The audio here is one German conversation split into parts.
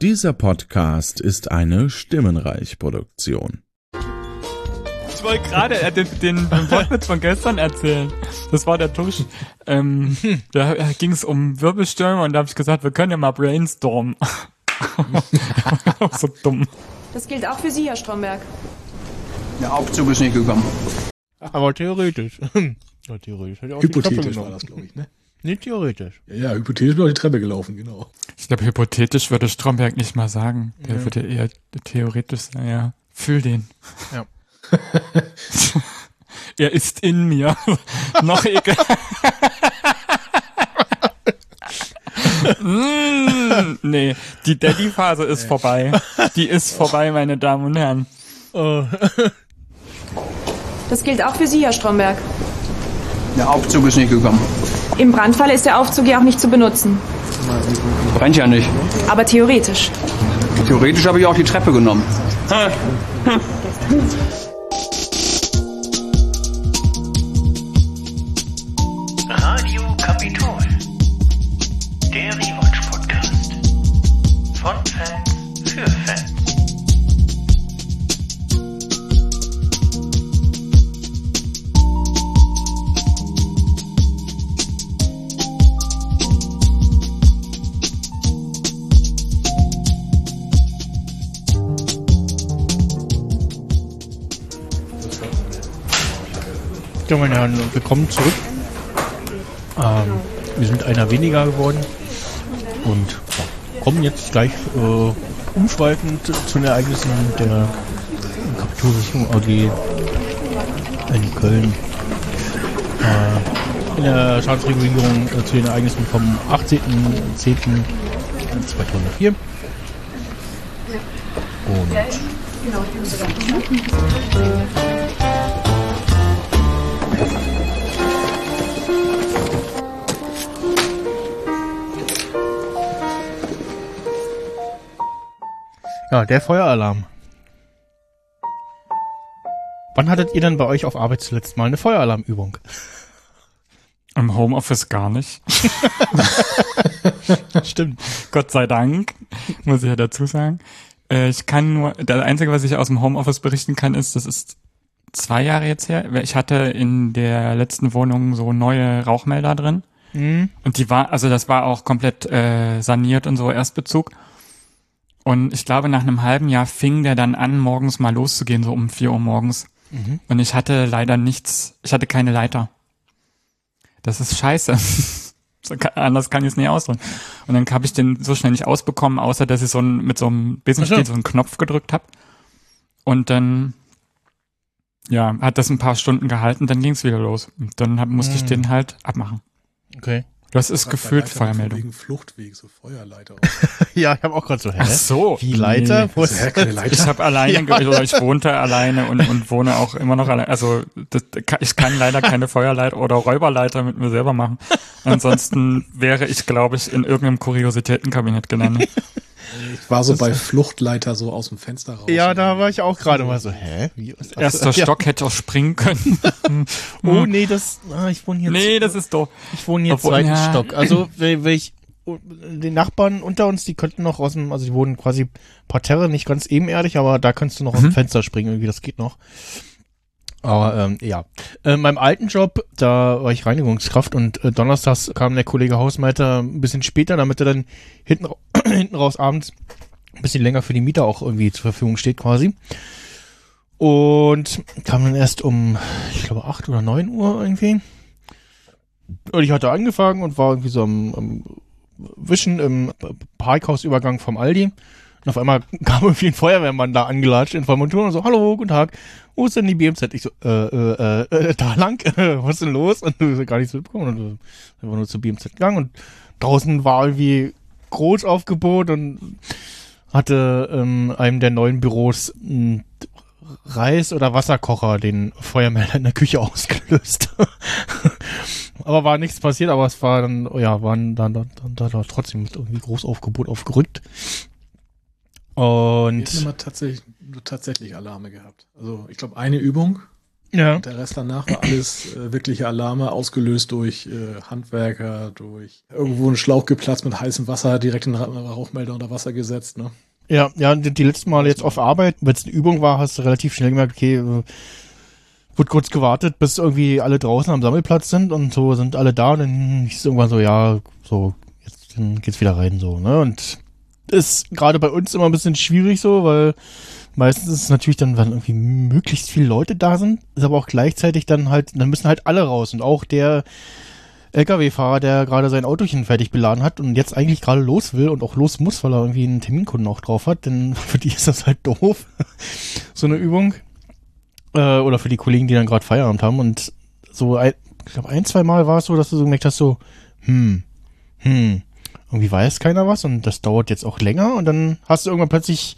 Dieser Podcast ist eine Stimmenreich-Produktion. Ich wollte gerade äh, den, den, den Wortwitz von gestern erzählen. Das war der Tusch. Ähm, da ging es um Wirbelstürme und da habe ich gesagt, wir können ja mal brainstormen. so dumm. Das gilt auch für Sie, Herr Stromberg. Der Aufzug ist nicht gekommen. Aber theoretisch. ja, theoretisch. Hypothetisch war das, glaube ich, ne? Nicht theoretisch. Ja, ja, hypothetisch bin ich die Treppe gelaufen, genau. Ich glaube, hypothetisch würde Stromberg nicht mal sagen. Der Ja. würde eher theoretisch sagen, ja. Fühl den. Ja. er ist in mir. Noch egal. Nee, die Daddy-Phase ist vorbei. Die ist vorbei, meine Damen und Herren. Oh. Das gilt auch für Sie, Herr Stromberg. Der Aufzug ist nicht gekommen. Im Brandfall ist der Aufzug ja auch nicht zu benutzen. Brennt ja nicht. Aber theoretisch. Theoretisch habe ich auch die Treppe genommen. Ja, meine Herren, willkommen zurück. Ähm, wir sind einer weniger geworden und kommen jetzt gleich äh, umschweifend zu den Ereignissen der Kapitolsicherung AG in Köln. Äh, in der Staatsregierung äh, zu den Ereignissen vom 18.10.2004. Und Ja, der Feueralarm. Wann hattet ihr denn bei euch auf Arbeit zuletzt mal eine Feueralarmübung? Im Homeoffice gar nicht. Stimmt. Gott sei Dank, muss ich ja dazu sagen. Äh, ich kann nur, das Einzige, was ich aus dem Homeoffice berichten kann, ist, das ist zwei Jahre jetzt her. Ich hatte in der letzten Wohnung so neue Rauchmelder drin. Mhm. Und die war, also das war auch komplett äh, saniert und so Erstbezug. Und ich glaube, nach einem halben Jahr fing der dann an, morgens mal loszugehen, so um vier Uhr morgens. Mhm. Und ich hatte leider nichts, ich hatte keine Leiter. Das ist scheiße. So anders kann ich es nicht ausdrücken. Und dann habe ich den so schnell nicht ausbekommen, außer dass ich so ein, mit so einem Besenstiel so. so einen Knopf gedrückt habe. Und dann, ja, hat das ein paar Stunden gehalten, dann ging es wieder los. Und dann hab, musste ich Mhm. den halt abmachen. Okay. Das ist gefühlt Feuermeldung. Wegen Fluchtweg, so Feuerleiter. Ja, ich habe auch gerade so, hä? Ach so. Wie Leiter? Nee. Wo Das ist ja keine Leiter. Ich habe alleine, ge- oder ich wohnte alleine und, und wohne auch immer noch alleine. Also das, ich kann leider keine Feuerleiter oder Räuberleiter mit mir selber machen. Ansonsten wäre ich, glaube ich, in irgendeinem Kuriositätenkabinett gelandet. Ich war so bei Fluchtleiter so aus dem Fenster raus. Ja, da war ich auch gerade mal so, hä? Wie ist das? Erster ja. Stock hätte auch springen können. Oh, nee, das, ah, ich wohne hier, nee, das ist doof. ich wohne hier Obwohl, zweiten ja. Stock. Also, wenn, ich, die Nachbarn unter uns, die könnten noch aus dem, also die wohnen quasi Parterre, nicht ganz ebenerdig, aber da kannst du noch aus dem Mhm. Fenster springen, irgendwie, das geht noch. Aber ähm, ja, äh, in meinem alten Job, da war ich Reinigungskraft und äh, donnerstags kam der Kollege Hausmeister ein bisschen später, damit er dann hinten, hinten raus abends ein bisschen länger für die Mieter auch irgendwie zur Verfügung steht quasi. Und kam dann erst um, ich glaube, 8 oder 9 Uhr irgendwie. Und ich hatte angefangen und war irgendwie so am, am Wischen im Parkhausübergang vom Aldi. Und auf einmal kam irgendwie ein Feuerwehrmann da angelatscht in vollem Montur und so, hallo, guten Tag, wo ist denn die BMZ? Ich so, äh, äh, äh, äh da lang, was ist denn los? Und du hast gar nichts mitbekommen und wir sind nur zur BMZ gegangen und draußen war irgendwie Großaufgebot und hatte ähm, einem der neuen Büros ein Reis- oder Wasserkocher den Feuermelder in der Küche ausgelöst. aber war nichts passiert, aber es war dann, ja, waren dann, dann, dann, dann trotzdem irgendwie Großaufgebot aufgerückt. Wir haben Und tatsächlich, tatsächlich Alarme gehabt. Also ich glaube eine Übung Ja. Der Rest danach war alles äh, wirkliche Alarme, ausgelöst durch äh, Handwerker, durch irgendwo ein Schlauch geplatzt mit heißem Wasser, direkt in den Ra- Rauchmelder unter Wasser gesetzt. Ne? Ja, ja, die, die letzten Male jetzt auf Arbeit, wenn es eine Übung war, hast du relativ schnell gemerkt, okay, äh, wurde kurz gewartet, bis irgendwie alle draußen am Sammelplatz sind und so sind alle da und dann hieß es irgendwann so, ja, so, jetzt dann geht's wieder rein, so, ne? Und ist gerade bei uns immer ein bisschen schwierig so, weil meistens ist es natürlich dann, wenn irgendwie möglichst viele Leute da sind, ist aber auch gleichzeitig dann halt, dann müssen halt alle raus und auch der LKW-Fahrer, der gerade sein Autochen fertig beladen hat und jetzt eigentlich gerade los will und auch los muss, weil er irgendwie einen Terminkunden auch drauf hat, denn für die ist das halt doof, so eine Übung. Äh, oder für die Kollegen, die dann gerade Feierabend haben und so, ein, ich glaube, ein, zwei Mal war es so, dass du so gemerkt hast, so, hm, hm, irgendwie weiß keiner was und das dauert jetzt auch länger und dann hast du irgendwann plötzlich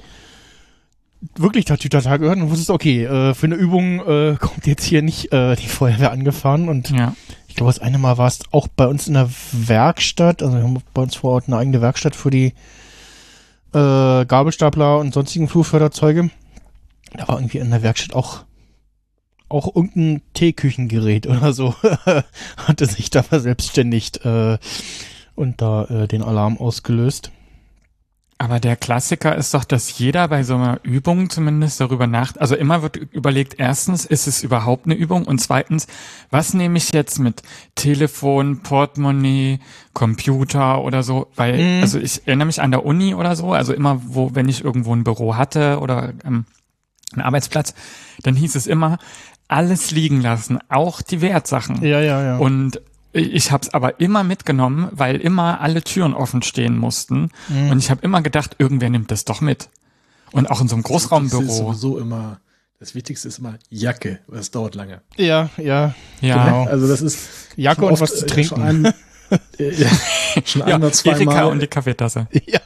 wirklich Tatütata gehört und wusstest, okay, äh, für eine Übung äh, kommt jetzt hier nicht äh, die Feuerwehr angefahren und Ja. ich glaube, das eine Mal war es auch bei uns in der Werkstatt, also wir haben bei uns vor Ort eine eigene Werkstatt für die äh, Gabelstapler und sonstigen Flurförderzeuge. Da war irgendwie in der Werkstatt auch auch irgendein Teeküchengerät oder so hatte sich da verselbstständigt äh, und da äh, den Alarm ausgelöst. Aber der Klassiker ist doch, dass jeder bei so einer Übung zumindest darüber nach, also immer wird überlegt, erstens, ist es überhaupt eine Übung? Und zweitens, was nehme ich jetzt mit Telefon, Portemonnaie, Computer oder so? Weil, Mhm. also ich erinnere mich an der Uni oder so, also immer, wo, wenn ich irgendwo ein Büro hatte oder ähm, einen Arbeitsplatz, dann hieß es immer, alles liegen lassen, auch die Wertsachen. Ja, ja, ja. Und ich habe es aber immer mitgenommen, weil immer alle Türen offen stehen mussten. Mhm. Und ich habe immer gedacht, irgendwer nimmt das doch mit. Und auch in so einem Das ist Großraumbüro. sowieso immer, das Wichtigste ist immer Jacke, weil es dauert lange. ja, ja, Ja, genau. Also das ist Jacke und was zu äh, trinken. Schon, ein, äh, ja, schon ja ein oder Erika zweimal, und die Kaffeetasse. ja.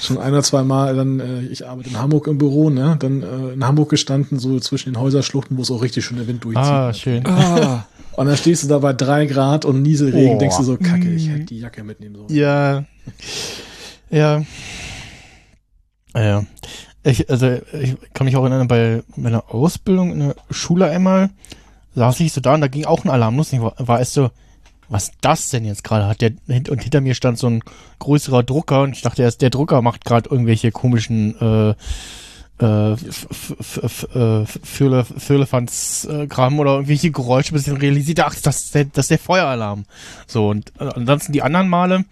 schon ein oder zweimal, dann, äh, ich arbeite in Hamburg im Büro, ne, dann äh, in Hamburg gestanden, so zwischen den Häuserschluchten, wo es auch richtig schön der Wind durchzieht. Ah, schön. Ah, Und dann stehst du da bei drei Grad und Nieselregen, Oh. denkst du so, kacke, ich hätte die Jacke mitnehmen sollen. Ja. Ja. Ja. Ich, also, ich kann mich auch erinnern, bei meiner Ausbildung in der Schule einmal saß ich so da und da ging auch ein Alarm los. Ich war, war erst so, was das denn jetzt gerade hat? Der, und hinter mir stand so ein größerer Drucker und ich dachte erst, der Drucker macht gerade irgendwelche komischen äh, äh, F- F- F- äh, Firle- Firlefanz-Kram oder irgendwelche Geräusche, bis ich dann realisierte, ach, das ist der, das ist der Feueralarm. So, und äh, ansonsten die anderen Male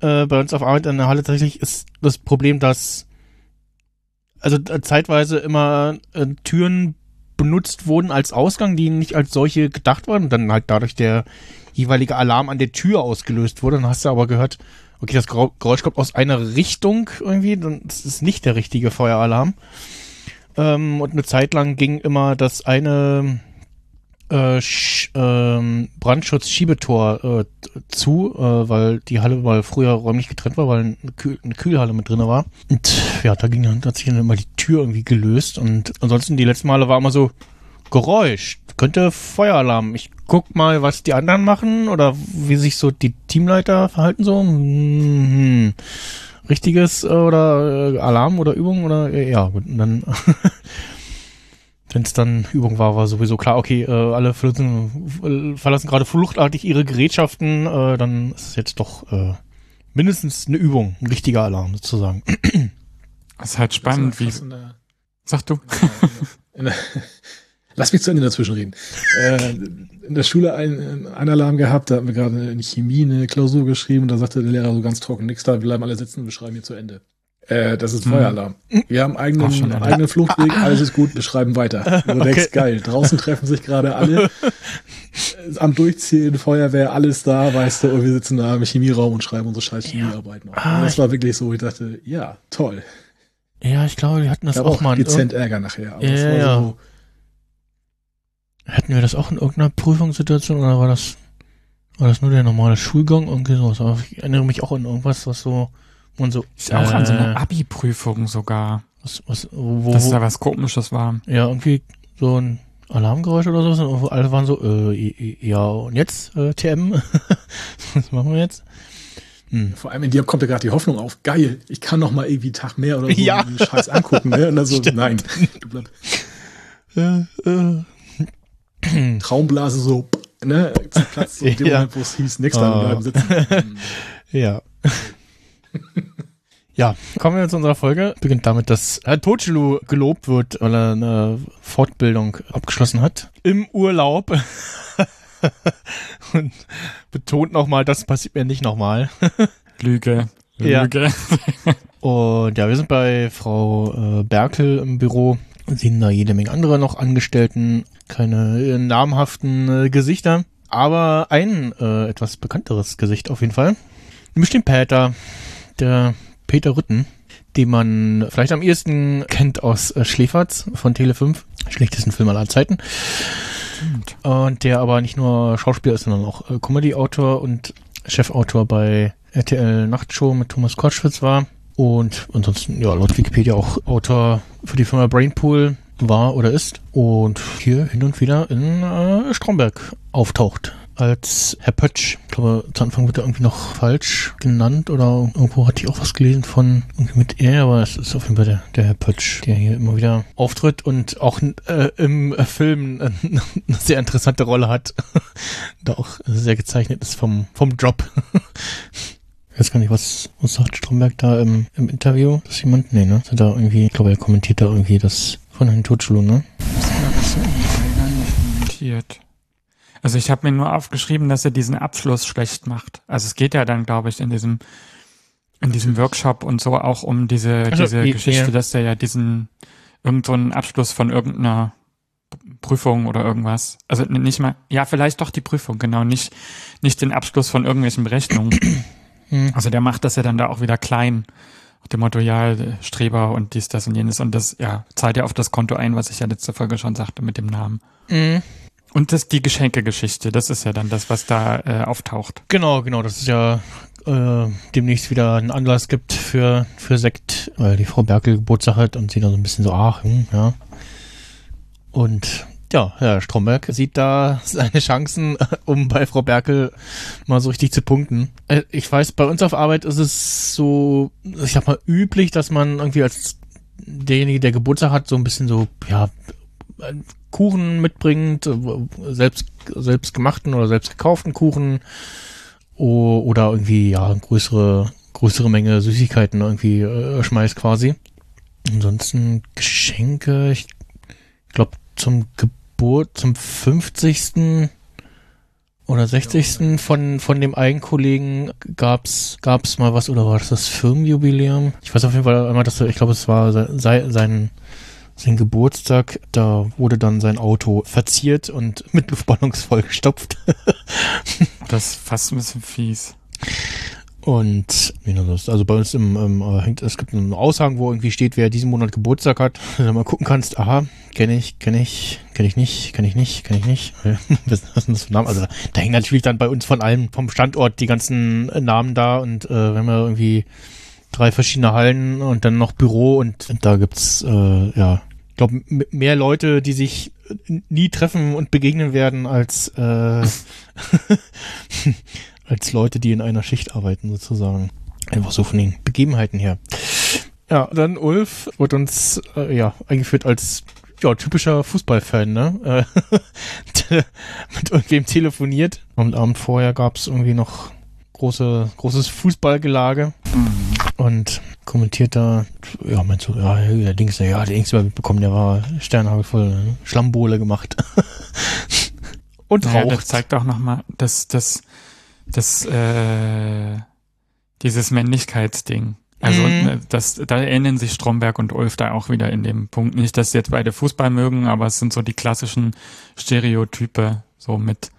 äh, bei uns auf Arbeit in der Halle tatsächlich ist das Problem, dass also äh, zeitweise immer äh, Türen benutzt wurden als Ausgang, die nicht als solche gedacht waren und dann halt dadurch der jeweilige Alarm an der Tür ausgelöst wurde. Dann hast du aber gehört, okay, das Geräusch kommt aus einer Richtung irgendwie, dann ist nicht der richtige Feueralarm. Ähm, und eine Zeit lang ging immer das eine äh, ähm, Brandschutz-Schiebetor äh, zu, äh, weil die Halle mal früher räumlich getrennt war, weil eine, Kühl eine Kühlhalle mit drinne war. Und ja, da ging dann hat sich dann immer die Tür irgendwie gelöst und ansonsten die letzten Male war immer so Geräusch, könnte Feueralarm. Ich guck mal, was die anderen machen oder wie sich so die Teamleiter verhalten so. Hm, richtiges äh, oder äh, Alarm oder Übung oder äh, ja, gut, und dann wenn es dann Übung war, war sowieso klar, okay, äh, alle verlassen, verlassen gerade fluchtartig ihre Gerätschaften, äh, dann ist es jetzt doch äh, mindestens eine Übung, ein richtiger Alarm sozusagen. ist halt spannend, wie, Das ist in der- sag du? in der- Lass mich zu Ende dazwischen reden. Äh, in der Schule ein, einen Alarm gehabt, da hatten wir gerade in Chemie eine Klausur geschrieben und da sagte der Lehrer so ganz trocken, nix da, wir bleiben alle sitzen, wir schreiben hier zu Ende. Äh, das ist Mhm. Feueralarm. Wir haben eigenen, schon erlebt. eigenen Fluchtweg, alles ist gut, wir schreiben weiter. Du denkst, geil, draußen treffen sich gerade alle, äh, am Durchziehen, Feuerwehr, alles da, weißt du, und wir sitzen da im Chemieraum und schreiben unsere scheiß Chemiearbeiten auf. Ah, Und das war wirklich so, ich dachte, ja, toll. Ja, ich glaube, wir hatten das auch, auch mal. dezent Ärger nachher. Aber Ja, es war ja. so, Hatten wir das auch in irgendeiner Prüfungssituation oder war das, war das nur der normale Schulgang? Irgendwie sowas. Aber ich erinnere mich auch an irgendwas, was so, wo man so, Ist auch an so äh, einer Abi-Prüfung sogar, was, was, wo, wo, dass da was komisches war. ja, irgendwie so ein Alarmgeräusch oder sowas und alle waren so, äh, ja, und jetzt, äh, TM? was machen wir jetzt? Hm. Vor allem in dir kommt ja gerade die Hoffnung auf, geil, ich kann noch mal irgendwie einen Tag mehr oder so Ja. den Scheiß angucken. Ne? Und dann so, Stimmt. nein, du bleib, Äh, äh, Traumblase so, ne, zerplatzt in dem Ja. Moment, wo es hieß, nächster Ah. bleiben sitzen. Ja. ja, kommen wir zu unserer Folge. Beginnt damit, dass Herr Tochulu gelobt wird, weil er eine Fortbildung abgeschlossen hat. Im Urlaub. Und betont nochmal, das passiert mir nicht nochmal. Lüge. Ja. Lüge. Und ja, wir sind bei Frau äh, Berkel im Büro. Sehen da jede Menge andere noch Angestellten, keine äh, namhaften äh, Gesichter, aber ein äh, etwas bekannteres Gesicht auf jeden Fall. Nämlich den Peter, der Peter Rütten, den man vielleicht am ehesten kennt aus äh, Schläferz von Tele 5, schlechtesten Film aller Zeiten. Und der aber nicht nur Schauspieler ist, sondern auch äh, Comedy-Autor und Chefautor bei RTL Nachtshow mit Thomas Kortschwitz war. Und ansonsten, ja, laut Wikipedia auch Autor für die Firma Brainpool war oder ist. Und hier hin und wieder in äh, Stromberg auftaucht. Als Herr Pötsch. Ich glaube, zu Anfang wird er irgendwie noch falsch genannt oder irgendwo hatte ich auch was gelesen von irgendwie mit er, aber es ist auf jeden Fall der, der Herr Pötsch, der hier immer wieder auftritt und auch äh, im Film eine sehr interessante Rolle hat. da auch sehr gezeichnet ist vom, vom Job. Ich weiß gar nicht, was, was sagt Stromberg da im, im Interview? Dass jemand, nee, ne? Hat da irgendwie, ich glaube, er kommentiert da irgendwie das von Herrn Tutschulu, ne? Notiert. Also ich habe mir nur aufgeschrieben, dass er diesen Abschluss schlecht macht. Also es geht ja dann, glaube ich, in diesem in diesem Workshop und so auch um diese Ach so, diese ja. Geschichte, dass er ja diesen irgend so einen Abschluss von irgendeiner Prüfung oder irgendwas. Also nicht mal, ja, vielleicht doch die Prüfung, genau, nicht nicht den Abschluss von irgendwelchen Berechnungen. Hm. Also der macht das ja dann da auch wieder klein. Nach dem Motto, ja, Streber und dies, das und jenes. Und das, ja, zahlt ja auf das Konto ein, was ich ja letzte Folge schon sagte mit dem Namen. Mhm. Und das die Geschenkegeschichte, das ist ja dann das, was da äh, auftaucht. Genau, genau, das ist ja äh, demnächst wieder ein Anlass gibt für, für Sekt, weil die Frau Berkel Geburtstag hat und sie dann so ein bisschen so, ach, hm, ja. Und ja, Herr Stromberg sieht da seine Chancen, um bei Frau Berkel mal so richtig zu punkten. Äh, Ich weiß, bei uns auf Arbeit ist es so, ich sag mal, üblich, dass man irgendwie als derjenige, der Geburtstag hat, so ein bisschen so, ja, einen Kuchen mitbringt, äh, selbst, selbst gemachten oder selbst gekauften Kuchen oder irgendwie, ja, größere, größere Menge Süßigkeiten irgendwie äh, schmeißt quasi. Ansonsten Geschenke, ich glaube zum Geburt, zum 50. oder 60. von, von dem einen Kollegen gab's, gab's mal was, oder war das das Firmenjubiläum? Ich weiß auf jeden Fall einmal, dass ich glaube, es war se- sei, sein, sein Geburtstag, da wurde dann sein Auto verziert und mit Luftballons vollgestopft. Das ist fast ein bisschen fies. Und? Also bei uns im, ähm, äh, hängt, es gibt einen Aushang, wo irgendwie steht, wer diesen Monat Geburtstag hat. Wenn du mal gucken kannst, aha, kenne ich, kenne ich, kenne ich nicht, kenne ich nicht, kenne ich nicht. Was ist das für Namen? Also da, hängen natürlich dann bei uns von allem vom Standort die ganzen Namen da und äh, wir haben ja irgendwie drei verschiedene Hallen und dann noch Büro und da gibt's äh, ja, ich glaube mehr Leute, die sich nie treffen und begegnen werden als äh, als Leute, die in einer Schicht arbeiten, sozusagen. Einfach so von den Begebenheiten her. Ja, dann Ulf wird uns äh, ja eingeführt als ja, typischer Fußballfan, ne? Äh, der mit irgendwem telefoniert. Am Abend vorher gab es irgendwie noch große, großes Fußballgelage und kommentiert da, ja, meinst du, ja, der Dings, ja, der Dings bekommen, der war sternhagelvoll ne? Schlammbohle gemacht. und Ja, das zeigt auch nochmal, dass das, das, äh, dieses Männlichkeitsding. Also Mhm. ne, das, da erinnern sich Stromberg und Ulf da auch wieder in dem Punkt. Nicht, dass sie jetzt beide Fußball mögen, aber es sind so die klassischen Stereotype, so mit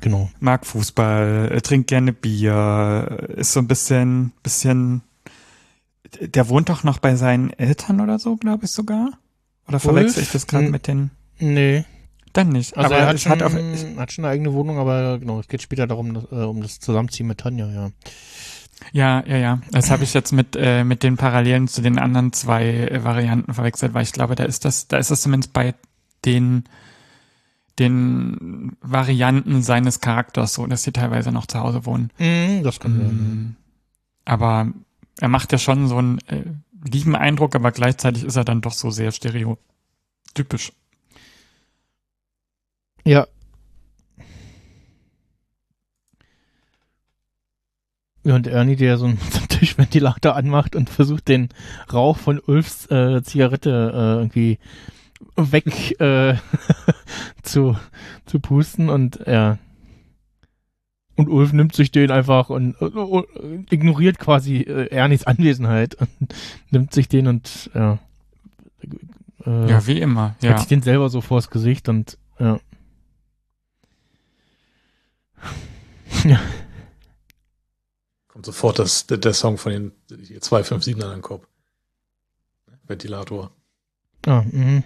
Genau. mag Fußball, äh, trinkt gerne Bier, äh, ist so ein bisschen, bisschen, der wohnt doch noch bei seinen Eltern oder so, glaube ich sogar. Oder verwechsel ich das gerade mit den, Nee. Dann nicht. Also aber er hat schon, hat auch, hat schon eine eigene Wohnung, aber genau, es geht später darum, dass, äh, um das Zusammenziehen mit Tanja, ja. Ja, ja, ja. Das habe ich jetzt mit äh, mit den Parallelen zu den anderen zwei äh, Varianten verwechselt, weil ich glaube, da ist das, da ist das zumindest bei den den Varianten seines Charakters so, dass sie teilweise noch zu Hause wohnen. Mhm, das kann sein. Mm, Aber er macht ja schon so einen äh, lieben Eindruck, aber gleichzeitig ist er dann doch so sehr stereotypisch. Ja. Ja, und Ernie, der so einen Tischventilator anmacht und versucht, den Rauch von Ulfs äh, Zigarette äh, irgendwie weg äh, zu, zu pusten und ja. Und Ulf nimmt sich den einfach und uh, ignoriert quasi äh, Ernies Anwesenheit und nimmt sich den und ja. Äh, ja, wie immer. Ja. Hat sich den selber so vors Gesicht und ja ja. Kommt sofort das, der, der Song von den 257ern in den Kopf. Ventilator. Ah, mhm.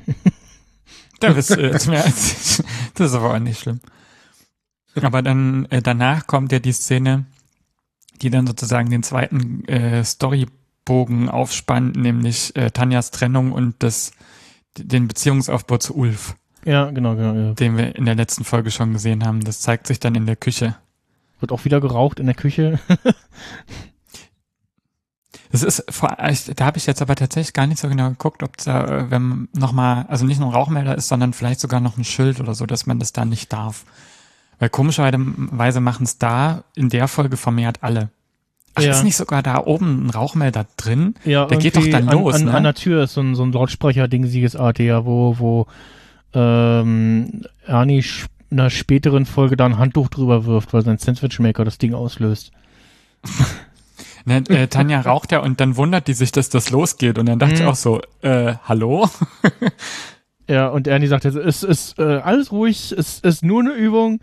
Da bist du jetzt mehr als ich. Das ist aber auch nicht schlimm. Aber dann äh, danach kommt ja die Szene, die dann sozusagen den zweiten äh, Storybogen aufspannt, nämlich äh, Tanjas Trennung und das, den Beziehungsaufbau zu Ulf, ja, genau, genau. Ja. den wir in der letzten Folge schon gesehen haben. Das zeigt sich dann in der Küche. Wird auch wieder geraucht in der Küche. Das ist vor, da habe ich jetzt aber tatsächlich gar nicht so genau geguckt, ob da, äh, wenn nochmal, also nicht nur ein Rauchmelder ist, sondern vielleicht sogar noch ein Schild oder so, dass man das da nicht darf. Weil komischerweise machen es da in der Folge vermehrt alle. Ach, Ja. ist nicht sogar da oben ein Rauchmelder drin? Ja, Der geht doch dann an, los, an, ne? an der Tür ist so ein, so ein Lautsprecher-Ding, Siegesart, ja, wo, wo ähm, Ernie in einer späteren Folge da ein Handtuch drüber wirft, weil sein Sandwichmaker das Ding auslöst. Ne, äh, Tanja raucht ja und dann wundert die sich, dass das losgeht. Und dann dachte ich Hm. auch so, äh, hallo? Ja, und Ernie sagt jetzt, es ist äh, alles ruhig, es ist nur eine Übung.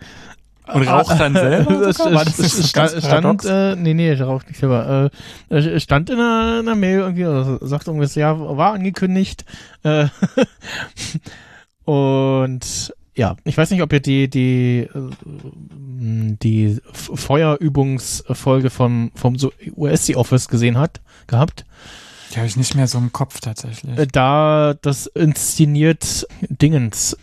Und raucht dann selber? das es ganz stand, stand äh, nee, nee, raucht nicht selber. Äh, stand in einer, in einer Mail irgendwie, also sagt irgendwas, ja, war angekündigt. Äh, und ja, ich weiß nicht, ob ihr die, die, äh, die Feuerübungsfolge vom, vom USC Office gesehen hat, gehabt. Die habe ich nicht mehr so im Kopf tatsächlich. Äh, da das inszeniert Dingens.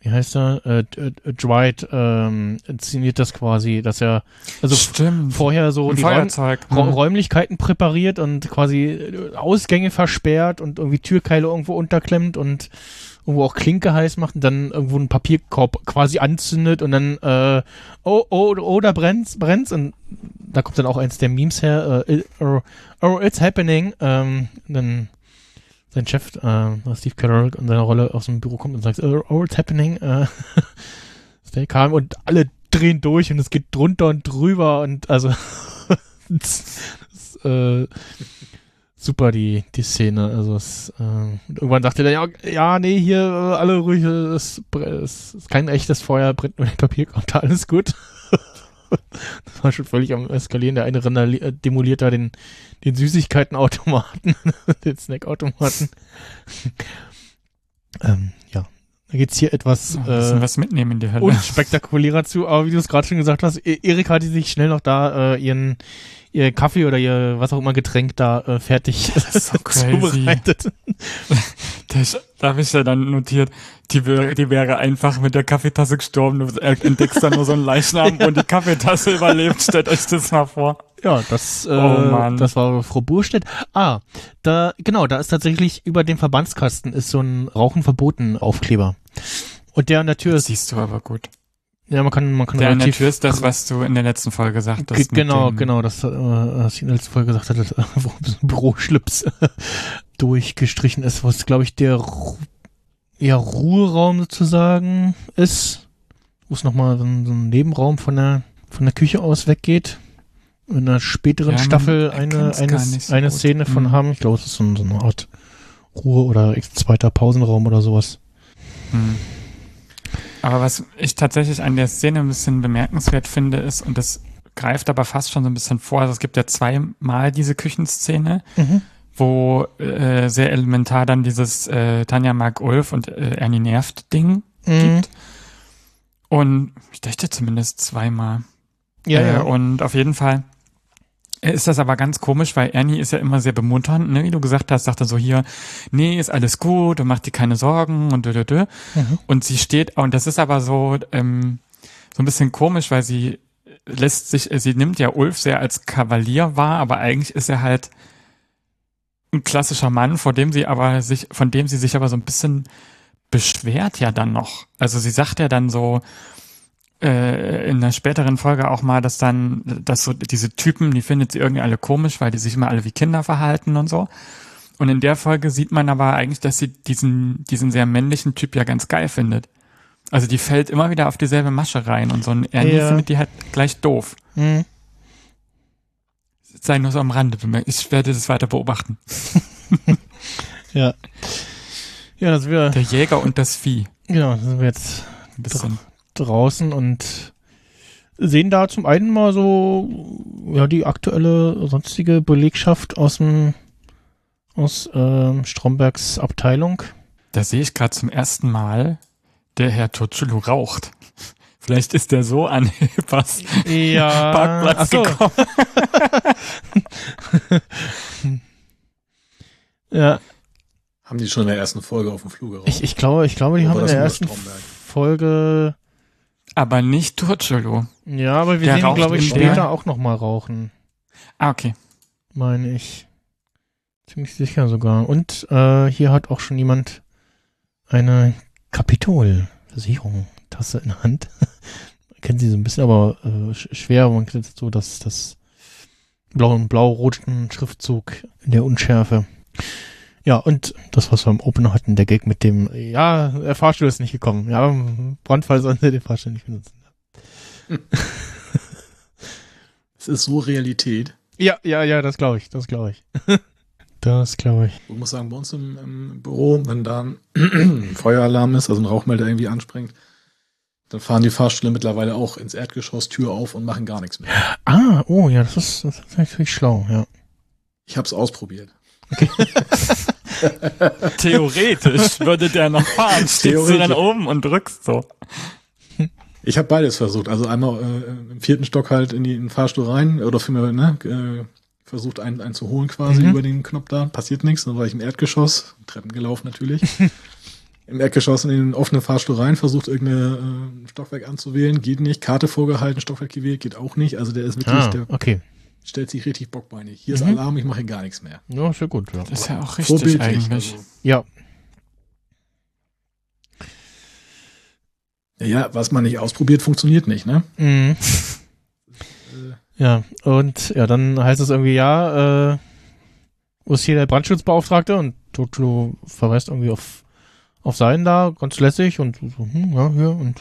Wie heißt er? Äh, Dwight ähm, inszeniert das quasi, dass er also Stimmt. vorher so Ein die Räum, Feuerzeug. Ra hm. Räumlichkeiten präpariert und quasi Ausgänge versperrt und irgendwie Türkeile irgendwo unterklemmt und irgendwo auch Klinke heiß macht und dann irgendwo einen Papierkorb quasi anzündet und dann äh, oh, oh, oh, da brennt's, brennt's und da kommt dann auch eins der Memes her, äh, oh, oh, it's happening. Ähm, dann sein Chef, äh, Steve Carroll in seiner Rolle aus dem Büro kommt und sagt, oh, oh it's happening. Äh, Stay calm und alle drehen durch und es geht drunter und drüber und also das, ist, äh, super die die Szene. Also es, äh, irgendwann dachte er ja ja nee hier äh, alle ruhig es, bre- es ist kein echtes Feuer brennt nur der Papierkonter alles gut. Das war schon völlig am eskalieren. Der eine randali- äh, demoliert da den den Süßigkeitenautomaten den Snackautomaten. Ähm, ja da geht's hier etwas äh, was mitnehmen in die Hölle. unspektakulärer zu, aber wie du es gerade schon gesagt hast, E- Erik hatte sich schnell noch da äh, ihren ihr Kaffee oder ihr was auch immer Getränk da äh, fertig so zubereitet. Das, da habe ich ja dann notiert, die wäre, die wäre einfach mit der Kaffeetasse gestorben. Du entdeckst dann nur so einen Leichnam und die Kaffeetasse überlebt. Stellt euch das mal vor. Ja, das äh, Oh das war Frau Burstedt. Ah, da genau, da ist tatsächlich über dem Verbandskasten ist so ein Rauchen verboten Aufkleber. Und der an der Tür Das ist siehst du aber gut. Ja, man kann man kann Der relativ Tür ist das, was du in der letzten Folge Ge- sagtest. mit genau, genau, das, äh, was ich in der letzten Folge gesagt hatte, wo so ein Büroschlips durchgestrichen ist, was, glaube ich, der ja, Ruheraum sozusagen ist, wo es nochmal so, ein- so ein Nebenraum von der, von der Küche aus weggeht. In einer späteren Ja, Staffel eine, eine, so eine gut. Szene von Mhm. haben. Ich glaube, es ist so, so eine Art Ruhe- oder zweiter Pausenraum oder sowas. Hm. Aber was ich tatsächlich an der Szene ein bisschen bemerkenswert finde, ist, und das greift aber fast schon so ein bisschen vor, also es gibt ja zweimal diese Küchenszene, Mhm. wo äh, sehr elementar dann dieses äh, Tanja mag Ulf und äh, Ernie nervt Ding Mhm. gibt. Und ich dachte zumindest zweimal. Ja, äh, ja. Und auf jeden Fall ist das aber ganz komisch, weil Ernie ist ja immer sehr bemunternd, ne? wie du gesagt hast, sagt er so hier, nee, ist alles gut und mach dir keine Sorgen und dö, dö, dö. Mhm. Und sie steht, und das ist aber so, ähm, so ein bisschen komisch, weil sie lässt sich, sie nimmt ja Ulf sehr als Kavalier wahr, aber eigentlich ist er halt ein klassischer Mann, vor dem sie aber sich, von dem sie sich aber so ein bisschen beschwert ja dann noch. Also sie sagt ja dann so, äh, in einer späteren Folge auch mal, dass dann, dass so diese Typen, die findet sie irgendwie alle komisch, weil die sich immer alle wie Kinder verhalten und so. Und in der Folge sieht man aber eigentlich, dass sie diesen, diesen sehr männlichen Typ ja ganz geil findet. Also die fällt immer wieder auf dieselbe Masche rein und so ein Ernie Ja. findet die halt gleich doof. Mhm. Sei nur so am Rande bemerkt. Ich werde das weiter beobachten. Ja. Ja, das wir, Der Jäger und das Vieh. genau, das sind wir jetzt Ein bisschen. Draußen und sehen da zum einen mal so ja die aktuelle sonstige Belegschaft aus dem aus ähm, Strombergs Abteilung. Da sehe ich gerade zum ersten Mal, der Herr Totschulu raucht. Vielleicht ist der so an Hippers Ja. Parkplatz so. gekommen. Ja, Haben die schon in der ersten Folge auf dem Flug geraucht? ich, ich glaube, ich glaube, die Oder haben in der ersten Stromberg? Folge Aber nicht Totschulu. ja, aber wir Der sehen, glaube ich, in der- später auch noch mal rauchen, Ah, okay. meine ich. Ziemlich sicher sogar. Und äh, hier hat auch schon jemand eine Kapitol-Versicherung-Tasse in der Hand. Kennt sie so ein bisschen, aber äh, sch- schwer. Man kennt so das, das blauen, blau-roten Schriftzug in der Unschärfe. Ja, und das, was wir im Opener hatten, der Gag mit dem, ja, der Fahrstuhl ist nicht gekommen. Ja, Brandfall sollen sie den Fahrstuhl nicht benutzen. Es ist so Realität. Ja, ja, ja, das glaube ich, das glaube ich. das glaube ich. Ich muss sagen, bei uns im, im Büro, wenn da ein Feueralarm ist, also ein Rauchmelder irgendwie anspringt, dann fahren die Fahrstühle mittlerweile auch ins Erdgeschoss, Tür auf und machen gar nichts mehr. Ah, oh ja, das ist, das ist natürlich schlau, ja. Ich habe es ausprobiert. Theoretisch würde der noch fahren. Stehst du dann oben und drückst so. Ich habe beides versucht. Also einmal äh, im vierten Stock halt in, die, in den Fahrstuhl rein oder vielmehr ne, äh, versucht einen, einen zu holen quasi Mhm. über den Knopf da. Passiert nichts. Dann war ich im Erdgeschoss, Treppen gelaufen natürlich. Im Erdgeschoss in den offenen Fahrstuhl rein, versucht irgendein äh, Stockwerk anzuwählen, geht nicht. Karte vorgehalten, Stockwerk gewählt, geht auch nicht. Also der ist wirklich, Ah, der okay. Stellt sich richtig bockbeinig. Hier ist Mhm. Alarm, ich mache hier gar nichts mehr. Ja, ist ja gut, ja. Das ist ja auch richtig Vorbildlich. eigentlich. Also, Ja, ja, was man nicht ausprobiert, funktioniert nicht, ne? mhm. Äh, ja, und ja, dann heißt es irgendwie, ja, äh, wo ist hier der Brandschutzbeauftragte? Und Totlo verweist irgendwie auf, auf seinen da, ganz lässig und so, hm, ja, hier, und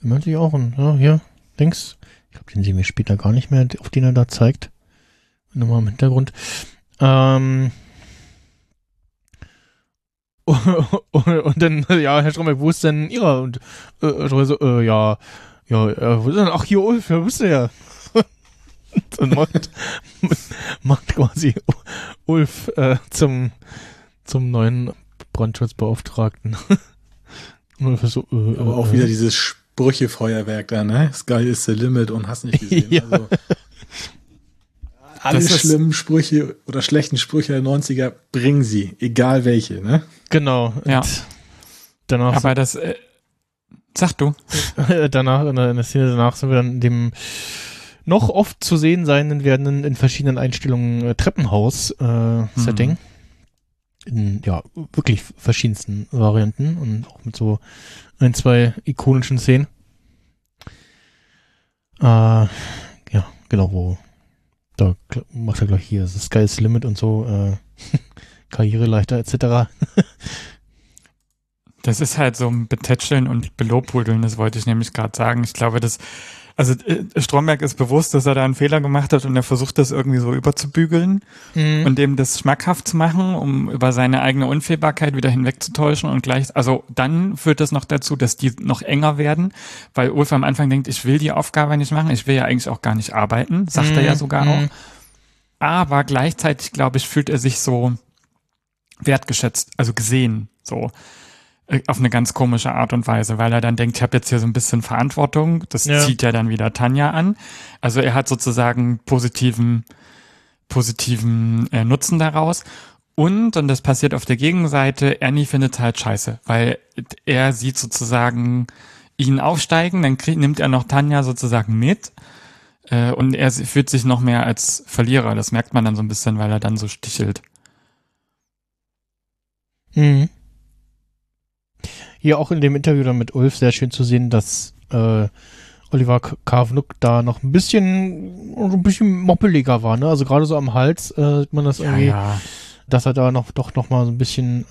er meldet sich auch, und ja, hier, links. Ich glaube, den sehen wir später gar nicht mehr, auf den er da zeigt. Nochmal im Hintergrund. Ähm, und dann, ja, Herr Stromberg, wo ist denn Ihrer? Und äh, äh, so, äh, ja, ja, äh, wo ist denn? Ach, hier, Ulf, ja, wusste ja. und macht, macht quasi Ulf äh, zum, zum neuen Brandschutzbeauftragten. Und Ulf ist so, äh, aber auch äh, wieder dieses Sprüchefeuerwerk da, ne? Sky is the limit und hast nicht gesehen. Ja. Also, alle schlimmen Sprüche oder schlechten Sprüche der 90er bringen sie, egal welche, ne? Genau. Ja. Danach Aber das, äh, sag du. danach, in der, in der Szene danach sind wir dann in dem noch oft zu sehen seienden werdenden in verschiedenen Einstellungen äh, Treppenhaus-Setting. Mhm. In ja, wirklich verschiedensten Varianten und auch mit so ein, zwei ikonischen Szenen. Äh, ja, genau, wo da macht er gleich hier das Sky is the Limit und so, äh, Karriereleiter etc. Das ist halt so ein Betätscheln und Belobhudeln, das wollte ich nämlich gerade sagen. Ich glaube, das, also äh, Stromberg ist bewusst, dass er da einen Fehler gemacht hat und er versucht das irgendwie so überzubügeln Mhm. und dem das schmackhaft zu machen, um über seine eigene Unfehlbarkeit wieder hinwegzutäuschen und gleich, also dann führt das noch dazu, dass die noch enger werden, weil Ulf am Anfang denkt, ich will die Aufgabe nicht machen, ich will ja eigentlich auch gar nicht arbeiten, sagt er ja Mhm. sogar Mhm. auch. Aber gleichzeitig, glaube ich, fühlt er sich so wertgeschätzt, also gesehen, so auf eine ganz komische Art und Weise, weil er dann denkt, ich habe jetzt hier so ein bisschen Verantwortung. Das Ja. zieht ja dann wieder Tanja an. Also er hat sozusagen positiven, positiven äh, Nutzen daraus. Und, und das passiert auf der Gegenseite, Ernie findet halt scheiße, weil er sieht sozusagen ihn aufsteigen, dann krieg, nimmt er noch Tanja sozusagen mit. Äh, und er fühlt sich noch mehr als Verlierer. Das merkt man dann so ein bisschen, weil er dann so stichelt. Mhm. Hier auch in dem Interview dann mit Ulf sehr schön zu sehen, dass äh, Oliver Kavnuk da noch ein bisschen, ein bisschen moppeliger war, ne? Also gerade so am Hals äh, sieht man das irgendwie, ja. dass er da noch doch noch mal so ein bisschen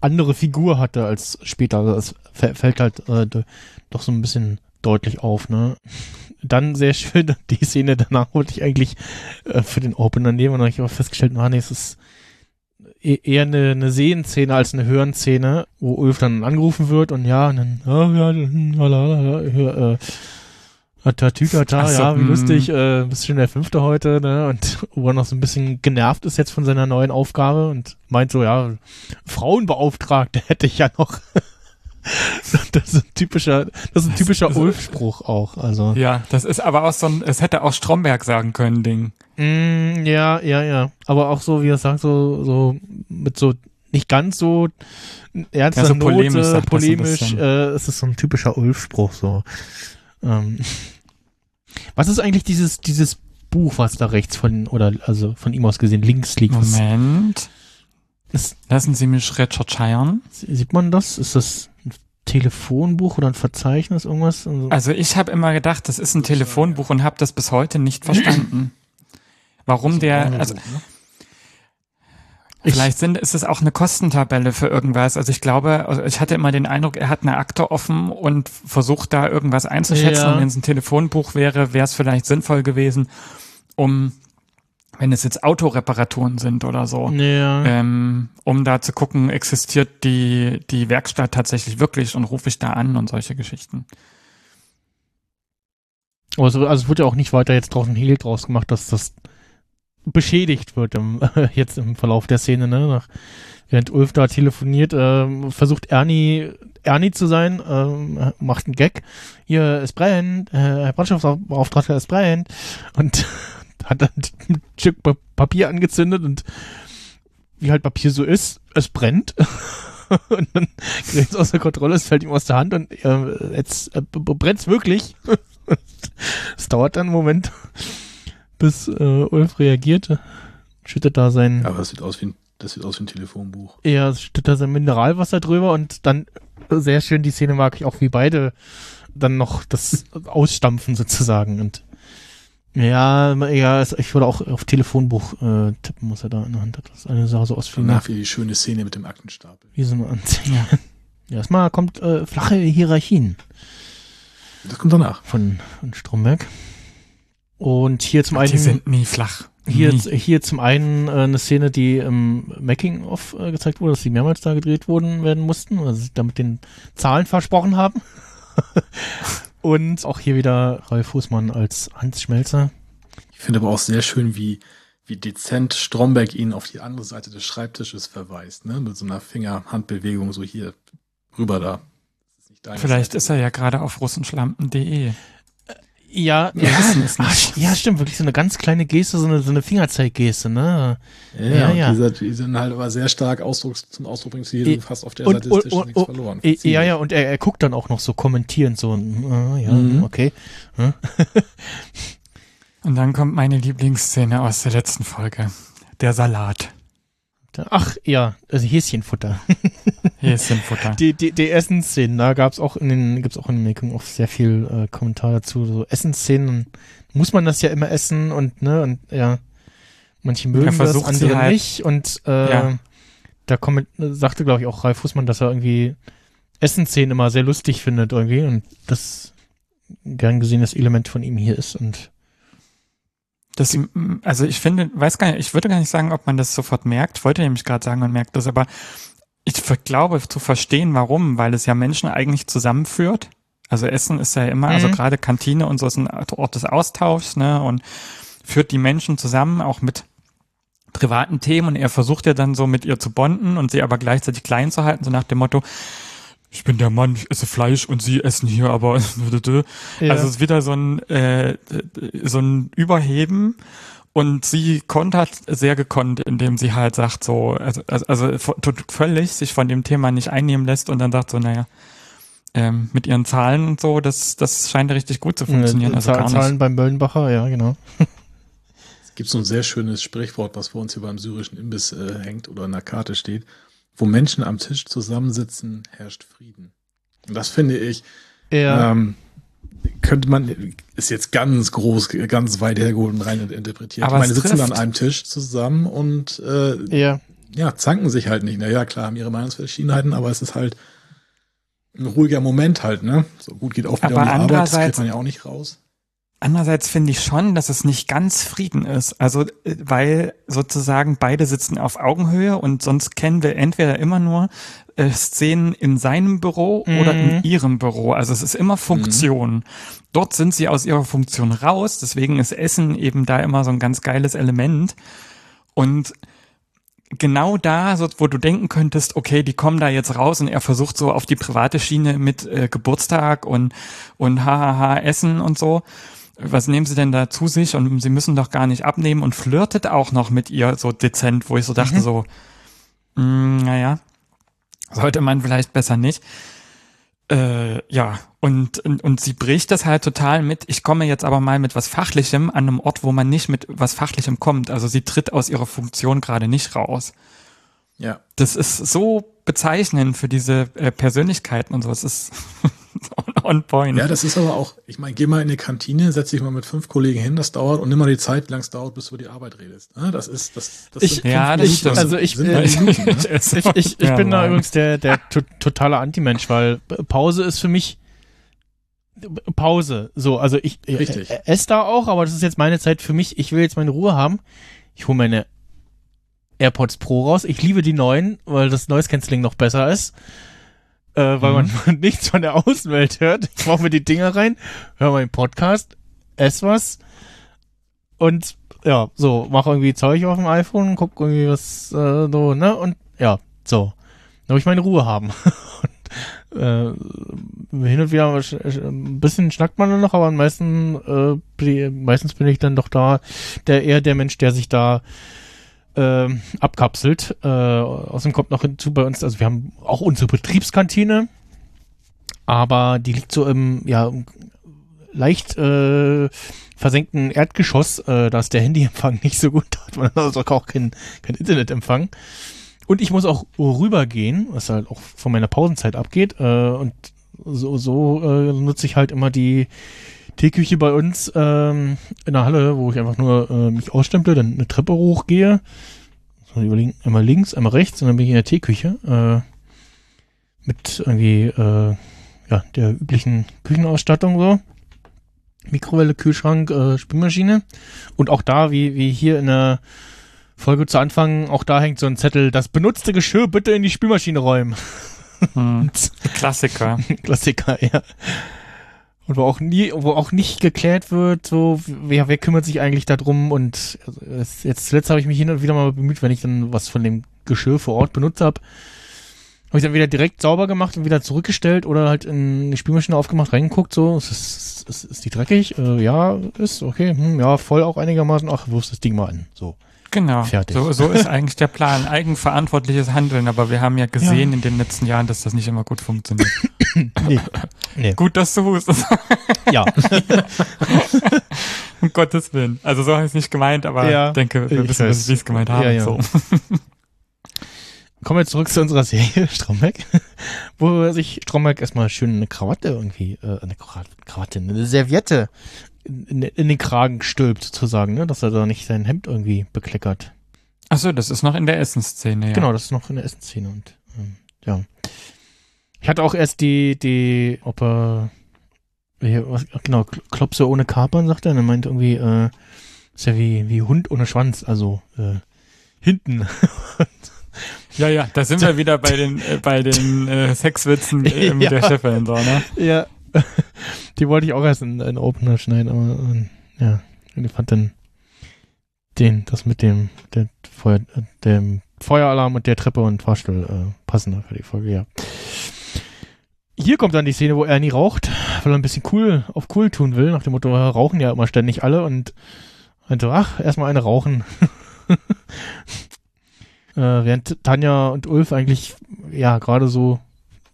andere Figur hatte als später. Also es fä- fällt halt äh, do- doch so ein bisschen deutlich auf, ne? Dann sehr schön, die Szene danach wollte ich eigentlich äh, für den Opener nehmen und dann habe ich aber festgestellt, ah, nee, es ist eher eine, eine Sehenszene als eine Hörenszene, wo Ulf dann angerufen wird und ja, und dann, oh, ja, hm, lalala, äh, Tatütata, so, ja, wie hm. lustig, äh, bist schon der Fünfte heute, ne? Und wo er noch so ein bisschen genervt ist jetzt von seiner neuen Aufgabe und meint so, ja, Frauenbeauftragte hätte ich ja noch. das ist ein typischer, das ist ein typischer Ulf-Spruch auch, also. ja, das ist aber auch so ein, es hätte auch Stromberg sagen können, Ding. Mm, ja, ja, ja. Aber auch so, wie er sagt, so, so mit so nicht ganz so ernster Ja, so Note, polemisch polemisch. äh, es ist so ein typischer Ulf-Spruch so. Ähm. Was ist eigentlich dieses dieses Buch, was da rechts von oder also von ihm aus gesehen links liegt? Moment. ist, Lassen Sie mich recherchieren. sieht man das? Ist das Telefonbuch oder ein Verzeichnis irgendwas? Also, ich habe immer gedacht, das ist ein Telefonbuch und habe das bis heute nicht verstanden. Warum der, also Ich- vielleicht sind, ist es auch eine Kostentabelle für irgendwas. Also ich glaube, also ich hatte immer den Eindruck, er hat eine Akte offen und versucht da irgendwas einzuschätzen. Ja. Und wenn es ein Telefonbuch wäre, wäre es vielleicht sinnvoll gewesen, um, wenn es jetzt Autoreparaturen sind oder so, ja. ähm, um da zu gucken, existiert die, die Werkstatt tatsächlich wirklich und rufe ich da an und solche Geschichten. Also, also es wird ja auch nicht weiter jetzt draus ein Hehl draus gemacht, dass das beschädigt wird im, jetzt im Verlauf der Szene, ne? Nach, während Ulf da telefoniert, ähm, versucht Ernie, Ernie zu sein, ähm, macht einen Gag. Hier, es brennt, äh, Herr Brandschaftsbeauftragter, es brennt. Und hat dann ein Stück Pa- Papier angezündet und wie halt Papier so ist, es brennt. und dann gerät es außer Kontrolle, es fällt ihm aus der Hand und äh, jetzt äh, brennt es wirklich. Es dauert dann einen Moment, bis äh, Ulf reagiert. Schüttet da sein, Aber das sieht aus wie ein, das sieht aus wie ein Telefonbuch. er schüttet da sein Mineralwasser drüber und dann äh, sehr schön die Szene mag ich auch, wie beide dann noch das ausstampfen sozusagen und ja, ja, ich würde auch auf Telefonbuch äh, tippen, muss er da in der Hand hat. Das eine sah so aus wie, Danach wie die schöne Szene mit dem Aktenstapel. wie so eine Anzeige. Ja. Erstmal kommt äh, flache Hierarchien. Das kommt danach. von, von Stromberg. Und hier zum Die einen, sind nie flach. hier, nie. hier zum einen äh, eine Szene, die im Making-of äh, gezeigt wurde, dass sie mehrmals da gedreht wurden werden mussten, also sie damit den Zahlen versprochen haben. Und auch hier wieder Ralf Fußmann als Hans Schmelzer. Ich finde aber auch sehr schön, wie, wie dezent Stromberg ihn auf die andere Seite des Schreibtisches verweist, ne? Mit so einer Finger-Handbewegung, so hier rüber da. Ist Vielleicht Seite. ist er ja gerade auf russenschlampen.de. Ja, Wir wissen es ah, nicht. ja, stimmt, wirklich so eine ganz kleine Geste, so eine, so eine Fingerzeig-Geste, ne? Ja, Ja, ja, ja. Dieser, die sind halt aber sehr stark Ausdrucks, zum Ausdruck bringst du hier I- fast auf der und- Seite des und- Tisches und- nichts verloren. Eh, Ja, ja, und er, er guckt dann auch noch so kommentierend so, ah, ja, Mhm. okay. Und dann kommt meine Lieblingsszene aus der letzten Folge. Der Salat. Ach, ja, also Häschenfutter. Hier ist Futter. Die, die, die Essensszenen, da gab's auch in den, gibt's auch in den Making of sehr viel äh, Kommentar dazu. So Essensszenen, muss man das ja immer essen und ne, und ja, manche mögen das, andere halt- nicht. Und äh, Ja. da kommt, sagte, glaube ich, auch Ralf Fußmann, dass er irgendwie Essensszenen immer sehr lustig findet irgendwie und das gern gesehenes Element von ihm hier ist und Das, also ich finde, weiß gar nicht, ich würde gar nicht sagen, ob man das sofort merkt. Wollte nämlich gerade sagen, man merkt das, aber ich glaube zu verstehen, warum, weil es ja Menschen eigentlich zusammenführt. Also Essen ist ja immer, also Mhm. gerade Kantine und so ist ein Ort des Austauschs, ne, und führt die Menschen zusammen, auch mit privaten Themen und er versucht ja dann so mit ihr zu bonden und sie aber gleichzeitig klein zu halten, so nach dem Motto, ich bin der Mann, ich esse Fleisch und sie essen hier aber Also es ist wieder so ein, äh, so ein Überheben und sie kontert sehr gekonnt, indem sie halt sagt so, also, also, also völlig sich von dem Thema nicht einnehmen lässt und dann sagt so, naja, ähm, mit ihren Zahlen und so, das, das scheint richtig gut zu funktionieren. äh, Also Zahl- gar Zahlen nicht. beim Möllenbacher, ja, genau. Es gibt so ein sehr schönes Sprichwort, was vor uns hier beim syrischen Imbiss äh, hängt oder in der Karte steht. Wo Menschen am Tisch zusammensitzen, herrscht Frieden. Und das finde ich, Ja, ähm, könnte man, ist jetzt ganz groß, ganz weit hergeholt und rein interpretiert. Aber ich meine, sitzen an einem Tisch zusammen und äh, Ja. ja, zanken sich halt nicht. Naja, klar, haben ihre Meinungsverschiedenheiten, aber es ist halt ein ruhiger Moment halt, ne? So gut geht auch wieder Aber um die Arbeit, das kriegt man ja auch nicht raus. Andererseits finde ich schon, dass es nicht ganz Frieden ist. Also, äh, weil sozusagen beide sitzen auf Augenhöhe und sonst kennen wir entweder immer nur äh, Szenen in seinem Büro oder in Mhm. ihrem Büro. Also es ist immer Funktion. Dort sind sie aus ihrer Funktion raus, deswegen ist Essen eben da immer so ein ganz geiles Element. Und genau da, so, wo du denken könntest, okay, die kommen da jetzt raus und er versucht so auf die private Schiene mit äh, Geburtstag und, und hahaha Essen und so. Was nehmen sie denn da zu sich? Und sie müssen doch gar nicht abnehmen und flirtet auch noch mit ihr so dezent, wo ich so dachte so, mh, naja, sollte man vielleicht besser nicht. Äh, ja, und, und, und sie bricht das halt total mit, ich komme jetzt aber mal mit was Fachlichem an einem Ort, wo man nicht mit was Fachlichem kommt. Also sie tritt aus ihrer Funktion gerade nicht raus. Ja. Das ist so bezeichnend für diese äh, Persönlichkeiten und so. Es ist on, on point. Ja, das ist aber auch, ich meine, geh mal in die Kantine, setz dich mal mit fünf Kollegen hin, das dauert und nimm mal die Zeit, wie lange es dauert, bis du über die Arbeit redest. Ne? Das ist, das, das Ich- Ja, das Also ich- sind äh, Minuten, ne? Ich, ich, ich Ja, bin da Mann. übrigens der, der to totale Anti-Mensch, weil Pause ist für mich Pause. So, also ich Richtig. äh, esse da auch, aber das ist jetzt meine Zeit für mich. Ich will jetzt meine Ruhe haben. Ich hole meine AirPods Pro raus. Ich liebe die neuen, weil das Noise Cancelling noch besser ist. Äh, weil man nichts von der Außenwelt hört. Ich mache mir die Dinger rein, höre meinen Podcast, ess was und ja, so, mach irgendwie Zeug auf dem iPhone, guck irgendwie was äh, so, ne? Und ja, so. Dann will ich meine Ruhe haben. und, äh, hin und wieder ein bisschen schnackt man dann noch, aber am meisten, äh, meistens bin ich dann doch da der eher der Mensch, der sich da ähm, abkapselt. Äh, außerdem kommt noch hinzu bei uns, also wir haben auch unsere Betriebskantine, aber die liegt so im, ja, leicht äh, versenkten Erdgeschoss, äh, da ist der Handyempfang nicht so gut, hat man also auch kein, kein Internetempfang. Und ich muss auch rübergehen, was halt auch von meiner Pausenzeit abgeht. Äh, und so, so äh, nutze ich halt immer die Teeküche bei uns ähm, in der Halle, wo ich einfach nur äh, mich ausstemple, dann eine Treppe hochgehe. So, überlegen, einmal links, einmal rechts und dann bin ich in der Teeküche. Äh, mit irgendwie äh, ja, der üblichen Küchenausstattung so. Mikrowelle, Kühlschrank, äh, Spülmaschine. Und auch da, wie, wie hier in der Folge zu Anfang, auch da hängt so ein Zettel, das benutzte Geschirr bitte in die Spülmaschine räumen. Hm. Klassiker. Klassiker, ja. Und wo auch nie, wo auch nicht geklärt wird, so, wer, wer kümmert sich eigentlich darum und es- jetzt zuletzt habe ich mich hin und wieder mal bemüht, wenn ich dann was von dem Geschirr vor Ort benutzt habe, habe ich dann wieder direkt sauber gemacht und wieder zurückgestellt oder halt in die Spülmaschine aufgemacht, reingeguckt, so, ist, ist, ist, ist die dreckig? Äh, ja, ist, okay, hm, ja, voll auch einigermaßen, ach, wirfst das Ding mal an, so. Genau. Fertig. So, so ist eigentlich der Plan. Eigenverantwortliches Handeln, aber wir haben ja gesehen in den letzten Jahren, dass das nicht immer gut funktioniert. Nee. nee. gut, dass du hustest. Ja. um Gottes Willen. Also so habe ich es nicht gemeint, aber Ja, ich denke, wir ich wissen, weiß. ich es gemeint habe. Ja, ja. So. Kommen wir zurück zu unserer Serie Stromberg, wo sich Stromberg erstmal schön eine Krawatte irgendwie, äh, eine Krawatte, eine Serviette in, in den Kragen stülpt sozusagen, ne, dass er da nicht sein Hemd irgendwie bekleckert. Achso, das ist noch in der Essensszene, ja. Genau, das ist noch in der Essenszene und ähm, ja. Ich hatte auch erst die, die, ob er hier, was, genau, Klopse ohne Kapern, sagt er, und er meint irgendwie, äh, ist ja wie, wie Hund ohne Schwanz, also äh, hinten. Ja, ja, da sind wir wieder bei den, äh, bei den äh, Sexwitzen äh, mit Ja. der Chefin, so, ne? Ja, die wollte ich auch erst in einen Opener schneiden, aber ähm, ja, ich fand dann den, das mit dem, der Feuer, dem Feueralarm und der Treppe und Fahrstuhl äh, passender für die Folge, ja. Hier kommt dann die Szene, wo Ernie raucht, weil er ein bisschen cool auf cool tun will, nach dem Motto, "Ja, rauchen ja immer ständig alle und meinte, ach, erstmal eine rauchen. äh, während Tanja und Ulf eigentlich ja gerade so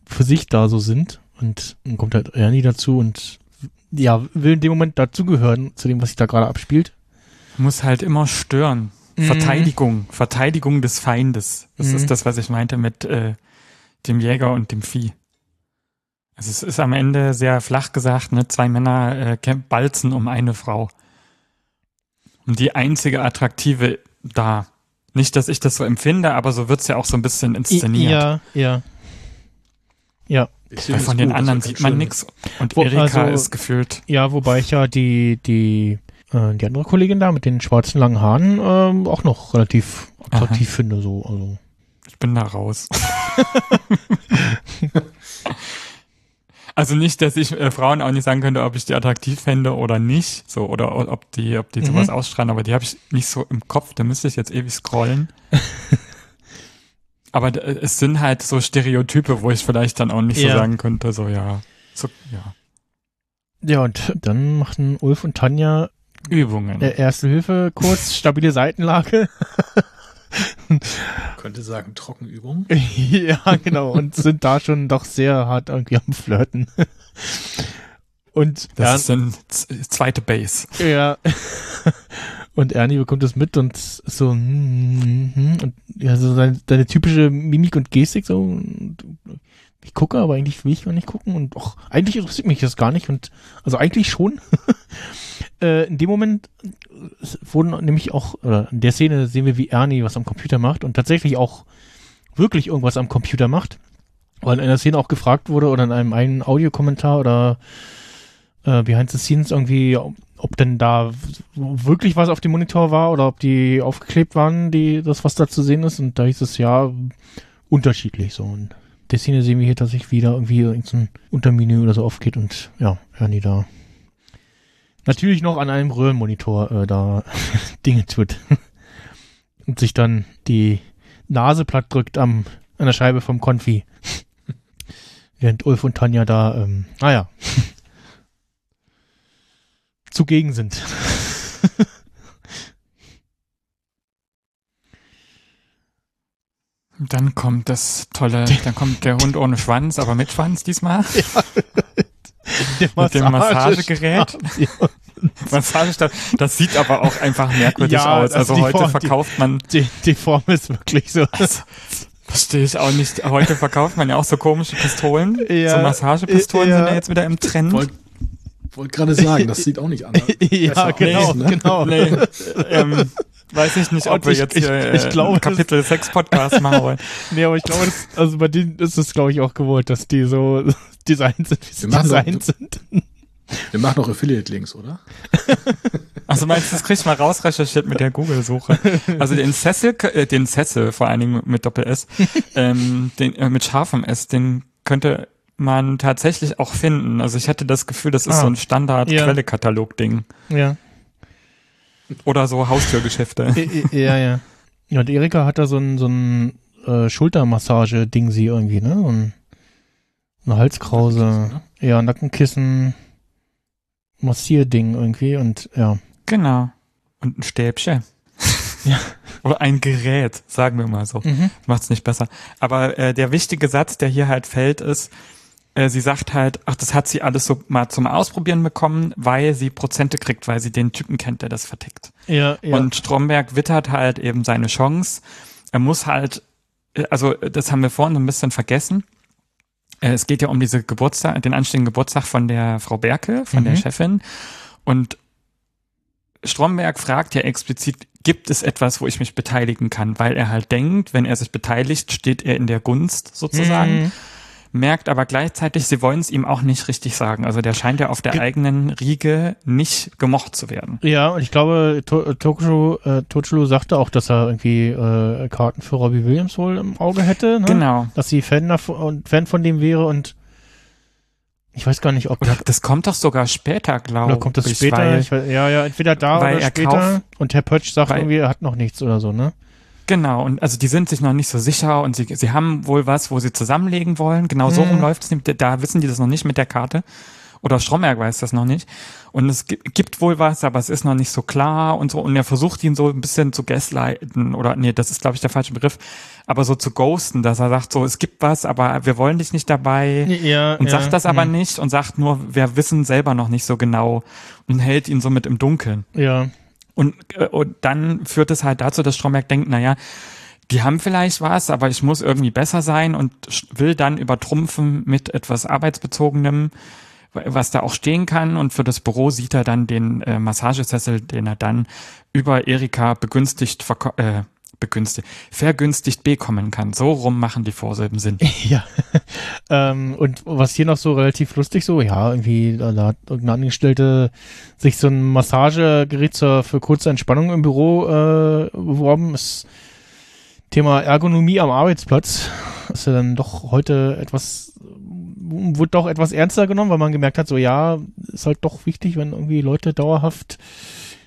für sich da so sind und dann kommt halt Ernie dazu und ja, will in dem Moment dazugehören zu dem, was sich da gerade abspielt. Muss halt immer stören. Mhm. Verteidigung, Verteidigung des Feindes. Das Mhm. ist das, was ich meinte mit äh, dem Jäger und dem Vieh. Also es ist am Ende sehr flach gesagt, ne? zwei Männer äh, balzen um eine Frau. Und die einzige Attraktive da. Nicht, dass ich das so empfinde, aber so wird's ja auch so ein bisschen inszeniert. Ja, ja. Ja, Weil von den anderen sieht man nix. Und Wo- Erika also- ist gefühlt. ja, wobei ich ja die, die, äh, die andere Kollegin da mit den schwarzen langen Haaren ähm, auch noch relativ attraktiv finde, so, also. Ich bin da raus. also nicht, dass ich äh, Frauen auch nicht sagen könnte, ob ich die attraktiv fände oder nicht, so oder ob die, ob die sowas Mhm. ausstrahlen, aber die habe ich nicht so im Kopf. Da müsste ich jetzt ewig scrollen. aber d- es sind halt so Stereotype, wo ich vielleicht dann auch nicht so Ja. sagen könnte, so ja, so ja Ja, und dann machten Ulf und Tanja Übungen. äh, Erste Hilfe kurz, stabile Seitenlage. Könnte sagen, Trockenübung. ja, genau. Und sind da schon doch sehr hart irgendwie am Flirten. Und das ist dann zweite Base. Ja. Und Ernie bekommt das mit und so, hm, hm, und ja, so seine, seine typische Mimik und Gestik so. Und ich gucke, aber eigentlich will ich gar nicht gucken und auch eigentlich interessiert mich das gar nicht und also eigentlich schon. äh, in dem Moment äh, wurden nämlich auch, oder in der Szene sehen wir, wie Ernie was am Computer macht und tatsächlich auch wirklich irgendwas am Computer macht. Weil in einer Szene auch gefragt wurde oder in einem einen Audiokommentar oder äh, behind the scenes irgendwie, ob, denn da wirklich was auf dem Monitor war oder ob die aufgeklebt waren, die, das was da zu sehen ist. Und da hieß es ja unterschiedlich so. Und der Szene sehen wir hier, dass sich wieder irgendwie irgendein Untermenü oder so aufgeht und ja, Ernie da natürlich noch an einem Röhrenmonitor äh, da Dinge tut. und sich dann die Nase platt drückt am, an der Scheibe vom Konfi. Während Ulf und Tanja da, ähm, naja, zugegen sind. Dann kommt das tolle, dann kommt der Hund ohne Schwanz, aber mit Schwanz diesmal. Der Mit dem Massagegerät. Massagestab, Massagestab. Das sieht aber auch einfach merkwürdig Ja, aus. also Also die heute Form- verkauft man, Die, die Form ist wirklich so. also, verstehe ich auch nicht. Heute verkauft man ja auch so komische Pistolen. Ja, so Massagepistolen ja. sind ja jetzt wieder im Trend. Wollte wollt gerade sagen, das sieht auch nicht anders. ja, besser genau, aus, ne? genau. Nee, ähm, weiß ich nicht, ob wir ich- jetzt ich- hier äh, ich glaube, Kapitel 6 Podcast machen wollen. Nee, aber ich glaube, das, also bei denen ist es, glaube ich, auch gewollt, dass die so designt sind, wie sie Wir machen doch- designt sind. Wir machen auch Affiliate-Links, oder? Also meinst du, das krieg ich mal rausrecherchiert mit der Google-Suche. Also den Cecil, äh, den Cecil vor allen Dingen mit Doppel-S, ähm, den, äh, mit scharfem S, den könnte man tatsächlich auch finden. Also ich hatte das Gefühl, das ist Ah. so ein. Standard-Quelle-Katalog-Ding. Ja. Oder so Haustürgeschäfte. Ja, ja. Ja, und Erika hat da so ein, so ein äh, Schultermassage-Ding sie irgendwie, ne? So ein, eine Halskrause. Nackenkissen, Ja, Nackenkissen. Massierding irgendwie und ja. Genau. Und ein Stäbchen. Ja. Oder ein Gerät, sagen wir mal so. Mhm. Macht's nicht besser. Aber äh, der wichtige Satz, der hier halt fällt, ist, äh, sie sagt halt, ach, das hat sie alles so mal zum Ausprobieren bekommen, weil sie Prozente kriegt, weil sie den Typen kennt, der das vertickt. Ja, ja. Und Stromberg wittert halt eben seine Chance. Er muss halt, äh, also äh, das haben wir vorhin so ein bisschen vergessen. Es geht ja um diese Geburtstag, den anstehenden Geburtstag von der Frau Berke, von der Mhm. Chefin. Und Stromberg fragt ja explizit, gibt es etwas, wo ich mich beteiligen kann? Weil er halt denkt, wenn er sich beteiligt, steht er in der Gunst sozusagen. Mhm. Merkt aber gleichzeitig, sie wollen es ihm auch nicht richtig sagen. Also der scheint ja auf der Ge- eigenen Riege nicht gemocht zu werden. Ja, und ich glaube, To- Tokushiro, äh, Tochiro sagte auch, dass er irgendwie äh, Karten für Robbie Williams wohl im Auge hätte, ne? Genau. Dass sie Fan, davon, und Fan von dem wäre und ich weiß gar nicht, ob Oder das kommt doch sogar später, glaube oder ich. kommt das später? Weil, weiß, ja, ja, entweder da oder er später. kauft- und Herr Pötsch sagt weil- irgendwie, er hat noch nichts oder so, ne? Genau, und also die sind sich noch nicht so sicher und sie, sie haben wohl was, wo sie zusammenlegen wollen. Genau so Mhm. rum läuft es. Da wissen die das noch nicht mit der Karte. Oder Stromberg weiß das noch nicht. Und es gi- gibt wohl was, aber es ist noch nicht so klar und so. Und er versucht ihn so ein bisschen zu gaslighten oder, nee, das ist, glaube ich, der falsche Begriff, aber so zu ghosten, dass er sagt so, es gibt was, aber wir wollen dich nicht dabei. Ja, und sagt das aber hm. nicht und sagt nur, wir wissen selber noch nicht so genau und hält ihn so mit im Dunkeln. Ja, Und, äh, und dann führt es halt dazu, dass Stromberg denkt, naja, die haben vielleicht was, aber ich muss irgendwie besser sein und will dann übertrumpfen mit etwas arbeitsbezogenem, was da auch stehen kann. Und für das Büro sieht er dann den äh, Massagesessel, den er dann über Erika begünstigt, äh, begünstigt, vergünstigt bekommen kann. So rum machen die Vorsilben Sinn. Ja. ähm, und was hier noch so relativ lustig so, ja, irgendwie, da hat irgendeine Angestellte sich so ein Massagegerät zur, für kurze Entspannung im Büro äh, beworben. Das Thema Ergonomie am Arbeitsplatz ist ja dann doch heute etwas, wurde doch etwas ernster genommen, weil man gemerkt hat, so ja, ist halt doch wichtig, wenn irgendwie Leute dauerhaft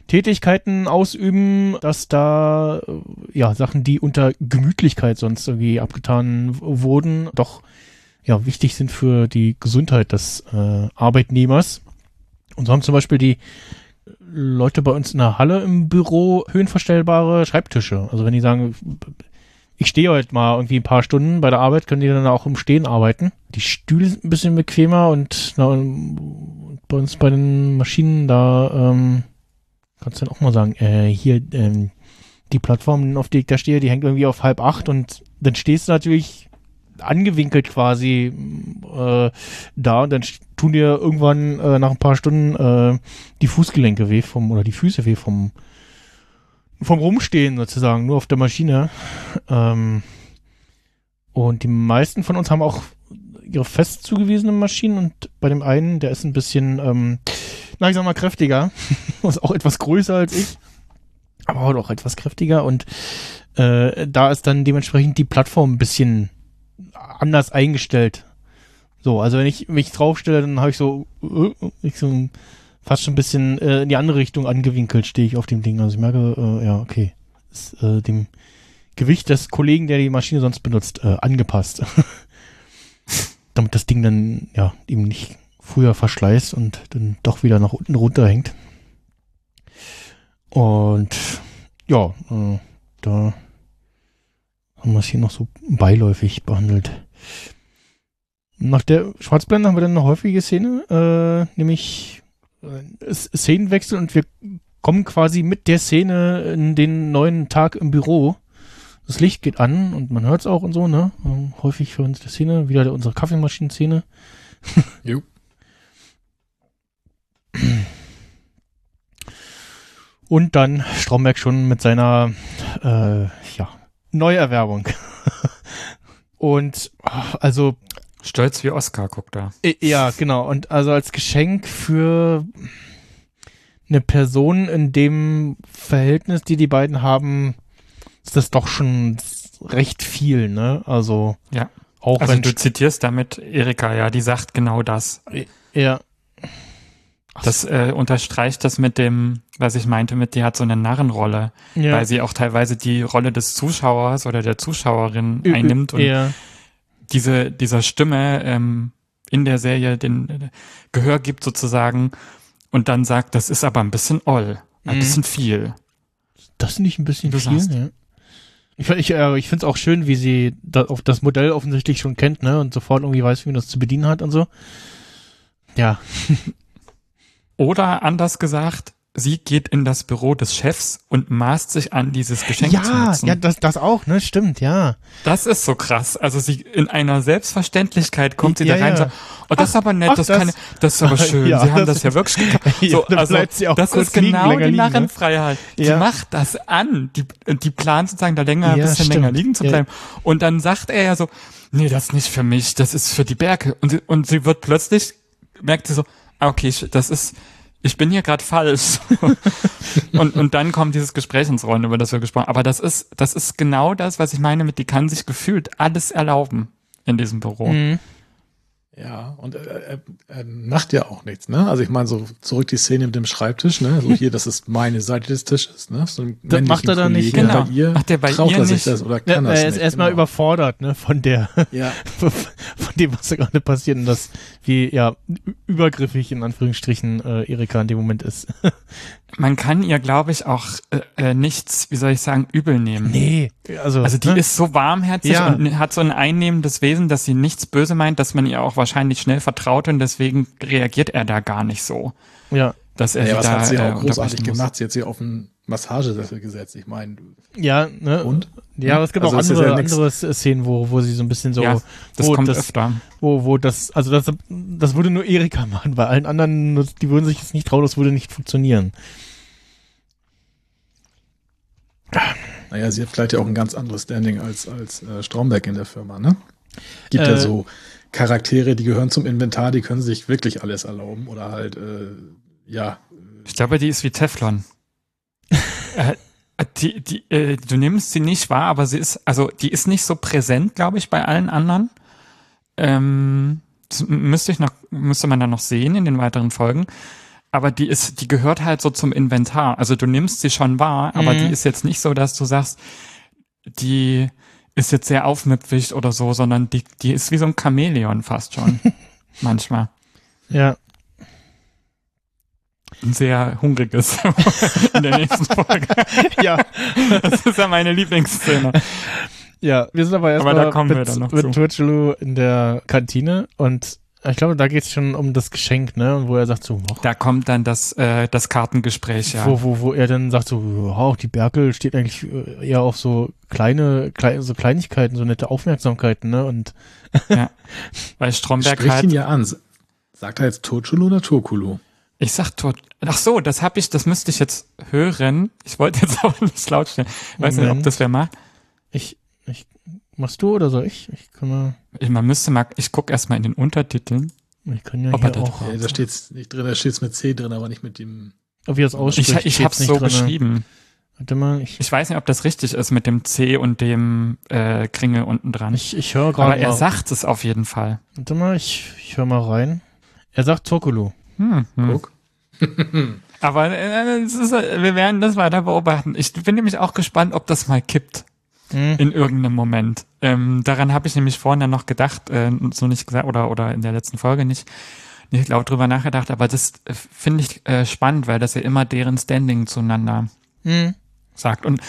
Tätigkeiten ausüben, dass da äh, ja Sachen, die unter Gemütlichkeit sonst irgendwie abgetan wurden, doch ja wichtig sind für die Gesundheit des äh, Arbeitnehmers. Und so haben zum Beispiel die Leute bei uns in der Halle im Büro höhenverstellbare Schreibtische. Also wenn die sagen, ich stehe heute mal irgendwie ein paar Stunden bei der Arbeit, können die dann auch im Stehen arbeiten. Die Stühle sind ein bisschen bequemer und na, bei uns bei den Maschinen da ähm, kannst du dann auch mal sagen, äh, hier, ähm, die Plattform, auf die ich da stehe, die hängt irgendwie auf halb acht und dann stehst du natürlich angewinkelt quasi äh, da und dann tun dir irgendwann äh, nach ein paar Stunden äh, die Fußgelenke weh vom oder die Füße weh vom vom Rumstehen sozusagen, nur auf der Maschine. Ähm, und die meisten von uns haben auch ihre fest zugewiesenen Maschinen und bei dem einen, der ist ein bisschen ähm, sag mal, kräftiger. ist auch etwas größer als ich. Aber auch etwas kräftiger. Und äh, da ist dann dementsprechend die Plattform ein bisschen anders eingestellt. So, also wenn ich mich draufstelle, dann habe ich so, äh, ich so fast schon ein bisschen äh, in die andere Richtung angewinkelt, stehe ich auf dem Ding. Also ich merke, äh, ja, okay. Ist äh, dem Gewicht des Kollegen, der die Maschine sonst benutzt, äh, angepasst. Damit das Ding dann ja eben nicht früher verschleißt und dann doch wieder nach unten runterhängt. Und ja, äh, da haben wir es hier noch so beiläufig behandelt. Nach der Schwarzblende haben wir dann eine häufige Szene, äh, nämlich äh, Szenenwechsel und wir kommen quasi mit der Szene in den neuen Tag im Büro. Das Licht geht an und man hört es auch und so, ne? Ähm, häufig für uns die Szene, wieder unsere Kaffeemaschinen-Szene. Jo. Und dann Stromberg schon mit seiner äh, ja, Neuerwerbung. Und also Stolz wie Oscar, guckt da. Ja, genau. Und also als Geschenk für eine Person in dem Verhältnis, die die beiden haben, ist das doch schon recht viel, ne? Also ja. Auch also wenn du zitierst damit Erika, ja, die sagt genau das. Ja. Das äh, unterstreicht das mit dem, was ich meinte, mit die hat so eine Narrenrolle, Ja. weil sie auch teilweise die Rolle des Zuschauers oder der Zuschauerin einnimmt und ja. diese dieser Stimme ähm, in der Serie den äh, Gehör gibt sozusagen und dann sagt, das ist aber ein bisschen oll, ein Mhm. bisschen viel. Das finde ich ein bisschen Du viel, sagst. ja. Ich, ich, äh, ich finde es auch schön, wie sie da, auf das Modell offensichtlich schon kennt, ne? Und sofort irgendwie weiß, wie man das zu bedienen hat und so. Ja. Oder anders gesagt, sie geht in das Büro des Chefs und maßt sich an, dieses Geschenk zu Ja, nutzen. ja, das, das auch, ne? Stimmt, ja. Das ist so krass. Also sie in einer Selbstverständlichkeit kommt sie Ja, da rein ja. und sagt, oh, das ist aber nett, ach, das, das- kann, das ist aber schön. Ja, sie haben das- das, ja wirklich gekauft. So, also, das ist genau liegen, die ne? Narrenfreiheit. Die Ja. macht das an. Die, die plant sozusagen da länger, ein bisschen stimmt. länger liegen zu bleiben. Und dann sagt er ja so, nee, das ist nicht für mich, das ist für die Berge. Und, sie- und sie wird plötzlich, merkt sie so, okay, ich- das ist, ich bin hier gerade falsch. und, und dann kommt dieses Gespräch ins Rollen, über das wir gesprochen haben. Aber das ist, das ist genau das, was ich meine mit, die kann sich gefühlt alles erlauben in diesem Büro. Mhm. Ja, und er, er, er macht ja auch nichts, ne? Also ich meine, so zurück die Szene mit dem Schreibtisch, ne? So hier, das ist meine Seite des Tisches, ne? So einen Das macht er dann nicht, genau. Bei ihr Macht er bei traut ihr er sich nicht. das oder Ja, kann er das ist nicht. erstmal genau. überfordert, ne, von der, Ja, von dem, was da gerade passiert und das, wie, ja, übergriffig in Anführungsstrichen äh, Erika in dem Moment ist. Man kann ihr, glaube ich, auch äh, äh, nichts, wie soll ich sagen, übel nehmen. nee, also, Also die ne? ist so warmherzig Ja. und hat so ein einnehmendes Wesen, dass sie nichts böse meint, dass man ihr auch wahrscheinlich schnell vertraut und deswegen reagiert er da gar nicht so, ja, dass er ja, sie was da hat sie äh, auch großartig unterbrechen muss. gemacht? Sie hat sie auf den Massagesessel gesetzt. Ich meine, Ja, ne? und? Ja, aber es gibt Also auch andere, ja andere Szenen, wo, wo sie so ein bisschen so, ja, das wo kommt das, öfter. wo, wo das, also das, das würde nur Erika machen, bei allen anderen, die würden sich jetzt nicht trauen, das würde nicht funktionieren. Naja, sie hat vielleicht ja auch ein ganz anderes Standing als, als äh, Stromberg in der Firma, ne? Gibt ja Äh, so Charaktere, die gehören zum Inventar, die können sich wirklich alles erlauben oder halt, äh, ja, Ich glaube, die ist wie Teflon. Äh, die, die, äh, du nimmst sie nicht wahr, aber sie ist, also die ist nicht so präsent, glaube ich, bei allen anderen. Ähm, das müsste ich noch, müsste man dann noch sehen in den weiteren Folgen. Aber die ist, die gehört halt so zum Inventar. Also du nimmst sie schon wahr, aber Mhm. die ist jetzt nicht so, dass du sagst, die ist jetzt sehr aufmüpfig oder so, sondern die, die ist wie so ein Chamäleon fast schon. Manchmal. Ja, Ein sehr hungriges in der nächsten Folge. ja, Das ist ja meine Lieblingsszene. ja. Wir sind aber erstmal da kommen wir mit, mit. Twitchelu in der Kantine und ich glaube, da geht es schon um das Geschenk, ne? Und wo er sagt so, oh, Da kommt dann das, äh, das Kartengespräch, ja. wo, wo, wo er dann sagt so, oh, auch die Berkel steht eigentlich äh, eher auf so kleine, kleine, so Kleinigkeiten, so nette Aufmerksamkeiten, ne? Und Weil Stromberg spricht halt, ihn ja an. Sagt er jetzt Totschulu oder Tokulu? Ich sag tot, ach so, das hab ich, das müsste ich jetzt hören. Ich wollte jetzt aber nicht laut stellen. Ich weiß nicht, ob Moment. das wer macht. ich, ich, machst du oder soll ich? Ich kann mal, Ich, man müsste mal, ich guck erst mal in den Untertiteln. ich kann ja Ob er hier auch, Ja, da steht's nicht drin, da steht's mit C drin, aber nicht mit dem. ob ihr das Ich, ausspricht. ich steht's hab's nicht so drinne. geschrieben. Warte mal, ich, Ich weiß nicht, ob das richtig ist mit dem C und dem äh, Kringel unten dran. ich, ich höre aber gerade er mal. sagt es auf jeden Fall. Warte mal, ich, ich höre mal rein. Er sagt Tokulu. Hm, hm. Guck. Aber äh, es ist, äh, wir werden das weiter beobachten. Ich bin nämlich auch gespannt, ob das mal kippt Hm. in irgendeinem Moment. Ähm, daran habe ich nämlich vorhin ja noch gedacht, äh, so nicht gesagt oder oder in der letzten Folge nicht, nicht laut drüber nachgedacht. Aber das äh, finde ich äh, spannend, weil das ja immer deren Standing zueinander Hm. sagt und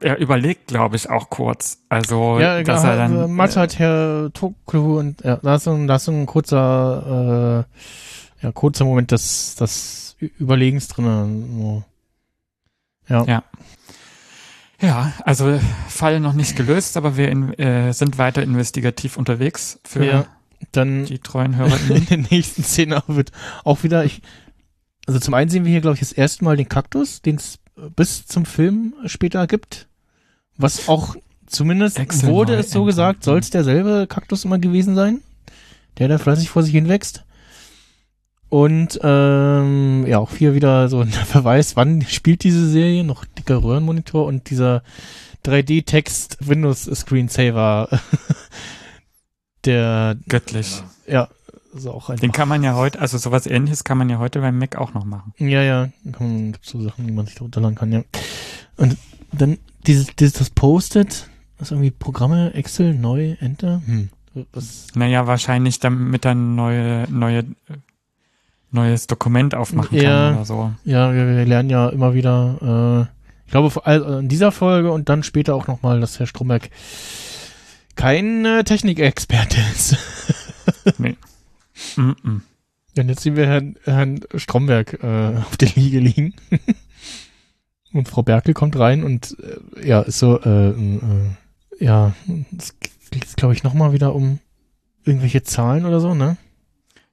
er überlegt, glaube ich, auch kurz. Also, Ja, dass ja, er dann äh, Mathe hat Herr Tokulu und ja, da ist ein, da ist ein kurzer, äh, ja, kurzer Moment des, des Ü- Überlegens drin. So. Ja. Ja. Ja, also Fall noch nicht gelöst, aber wir in, äh, sind weiter investigativ unterwegs für Ja. Dann die treuen in HörerInnen. der nächsten Szene wird auch wieder, ich, also zum einen sehen wir hier, glaube ich, das erste Mal den Kaktus, den es bis zum Film später gibt. Was auch zumindest Excel wurde es so gesagt, soll es derselbe Kaktus immer gewesen sein, der da fleißig vor sich hin wächst. Und ähm, ja, auch hier wieder so ein Verweis, wann spielt diese Serie, noch dicker Röhrenmonitor und dieser 3D-Text Windows Screensaver, der Göttlich. ja, ist auch einfach. Den kann man ja heute, also sowas ähnliches kann man ja heute beim Mac auch noch machen. Ja, ja, gibt's so Sachen, die man sich runterladen kann, ja. Und dann dieses, dieses das Post-it, das irgendwie Programme, Excel, neu, Enter. Hm. Das, Naja, wahrscheinlich damit dann neue, neue, neues Dokument aufmachen Ja. kann oder so. ja, wir, wir lernen ja immer wieder, äh, ich glaube, allem in dieser Folge und dann später auch nochmal, dass Herr Stromberg kein äh, Technikexperte ist. Nee. Mm -mm. Und jetzt sehen wir Herrn, Herrn Stromberg äh, auf der Liege liegen. und Frau Berkel kommt rein und äh, ja, ist so, äh, äh, ja, es geht, glaube ich, nochmal wieder um irgendwelche Zahlen oder so, ne?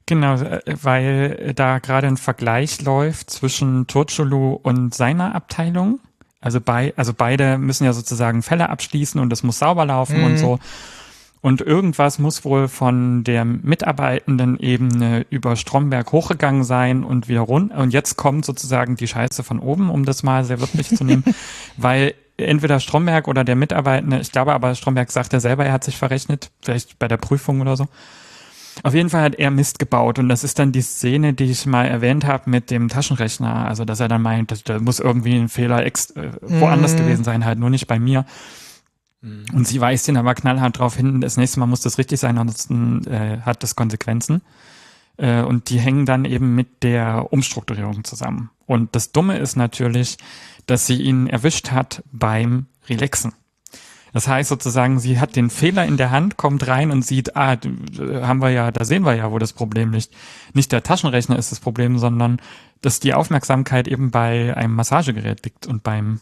Genau, äh, weil da gerade ein Vergleich läuft zwischen Turchulu und seiner Abteilung. Also bei, also beide müssen ja sozusagen Fälle abschließen und es muss sauber laufen Mhm. und so. Und irgendwas muss wohl von der mitarbeitenden Ebene über Stromberg hochgegangen sein und wieder runter. Und jetzt kommt sozusagen die Scheiße von oben, um das mal sehr wörtlich zu nehmen, weil entweder Stromberg oder der Mitarbeitende, ich glaube aber Stromberg sagt ja selber, er hat sich verrechnet, vielleicht bei der Prüfung oder so. Auf jeden Fall hat er Mist gebaut und das ist dann die Szene, die ich mal erwähnt habe mit dem Taschenrechner. Also dass er dann meint, da muss irgendwie ein Fehler ex äh, woanders Mhm. gewesen sein, halt nur nicht bei mir. Und sie weist ihn aber knallhart darauf hin, das nächste Mal muss das richtig sein, ansonsten äh, hat das Konsequenzen. Äh, und die hängen dann eben mit der Umstrukturierung zusammen. Und das Dumme ist natürlich, dass sie ihn erwischt hat beim Relaxen. Das heißt sozusagen, sie hat den Fehler in der Hand, kommt rein und sieht, ah, d- haben wir ja, da sehen wir ja, wo das Problem liegt. Nicht der Taschenrechner ist das Problem, sondern dass die Aufmerksamkeit eben bei einem Massagegerät liegt und beim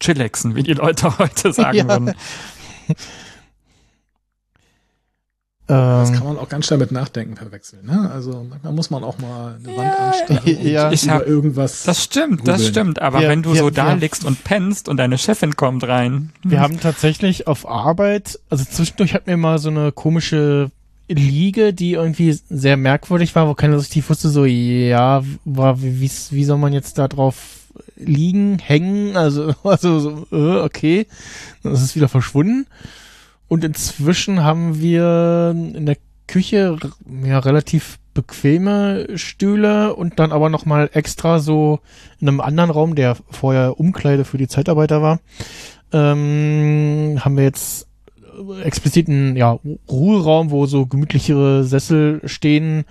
Chillaxen, wie die Leute heute sagen Ja. würden. Das Ähm, kann man auch ganz schnell mit Nachdenken verwechseln. Ne? Also manchmal muss man auch mal eine Wand anstarren und ja. Ich über hab- irgendwas. Das stimmt, das Googeln. stimmt. Aber Wir- wenn du wir- so da liegst und pennst und deine Chefin kommt rein. wir haben tatsächlich auf Arbeit, also zwischendurch hatten wir mal so eine komische Liege, die irgendwie sehr merkwürdig war, wo keiner so richtig wusste, so, ja, war, wie, wie, soll man jetzt da drauf liegen, hängen, also, also so, äh, okay, dann ist es wieder verschwunden. Und inzwischen haben wir in der Küche ja relativ bequeme Stühle und dann aber nochmal extra so in einem anderen Raum, der vorher Umkleide für die Zeitarbeiter war, ähm, haben wir jetzt explizit einen ja, Ruheraum, wo so gemütlichere Sessel stehen,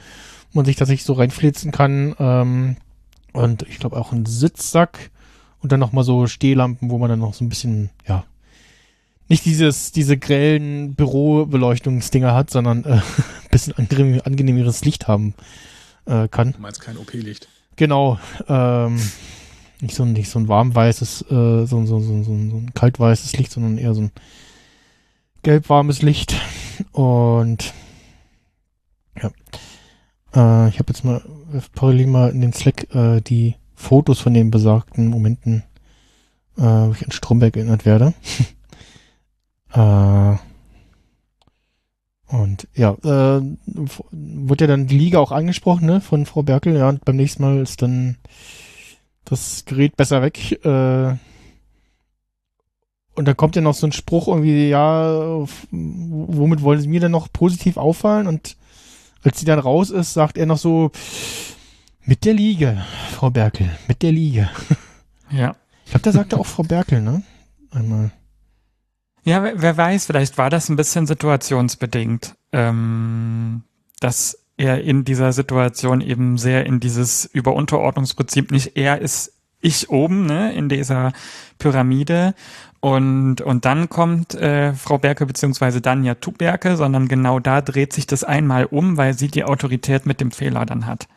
wo man sich tatsächlich so reinflitzen kann. Ähm, und ich glaube auch einen Sitzsack und dann nochmal so Stehlampen, wo man dann noch so ein bisschen, ja, nicht dieses, diese grellen Bürobeleuchtungsdinger hat, sondern äh, ein bisschen angenehm, angenehmeres Licht haben äh, kann. Du meinst kein OP-Licht. Genau. Ähm, nicht so ein, nicht so ein warmweißes, äh, so, ein- so, so, so, ein- so ein kaltweißes Licht, sondern eher so ein gelbwarmes Licht. Und ja. Äh, ich habe jetzt mal parallel mal in den Slack äh, die Fotos von den besagten Momenten, äh, wo ich an Stromberg erinnert werde. äh, und ja, äh, wurde ja dann die Liga auch angesprochen, ne, von Frau Berkel, ja, und beim nächsten Mal ist dann das Gerät besser weg. Äh, und dann kommt ja noch so ein Spruch irgendwie, ja, womit wollen Sie mir denn noch positiv auffallen? Und als sie dann raus ist, sagt er noch so, mit der Liege, Frau Berkel, mit der Liege. Ja. Ich glaube, da sagte auch Frau Berkel, ne? Einmal. Ja, wer, wer weiß, vielleicht war das ein bisschen situationsbedingt, ähm, dass er in dieser Situation eben sehr in dieses Überunterordnungsprinzip nicht er ist ich oben, ne, in dieser Pyramide und, und dann kommt äh, Frau Berke beziehungsweise dann ja Tuberke, sondern genau da dreht sich das einmal um, weil sie die Autorität mit dem Fehler dann hat.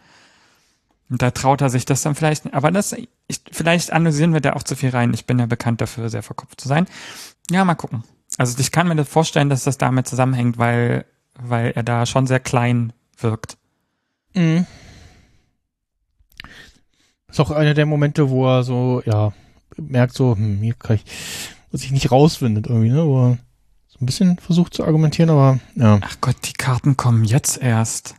Und da traut er sich das dann vielleicht, aber das, ich, vielleicht analysieren wir da auch zu viel rein. Ich bin ja bekannt dafür, sehr verkopft zu sein. Ja, mal gucken. Also ich kann mir das vorstellen, dass das damit zusammenhängt, weil, weil er da schon sehr klein wirkt. Mhm. Ist auch einer der Momente, wo er so, ja, merkt so, hm, hier kann ich, was ich nicht rausfindet irgendwie, ne, wo er so ein bisschen versucht zu argumentieren, aber, ja. Ach Gott, die Karten kommen jetzt erst.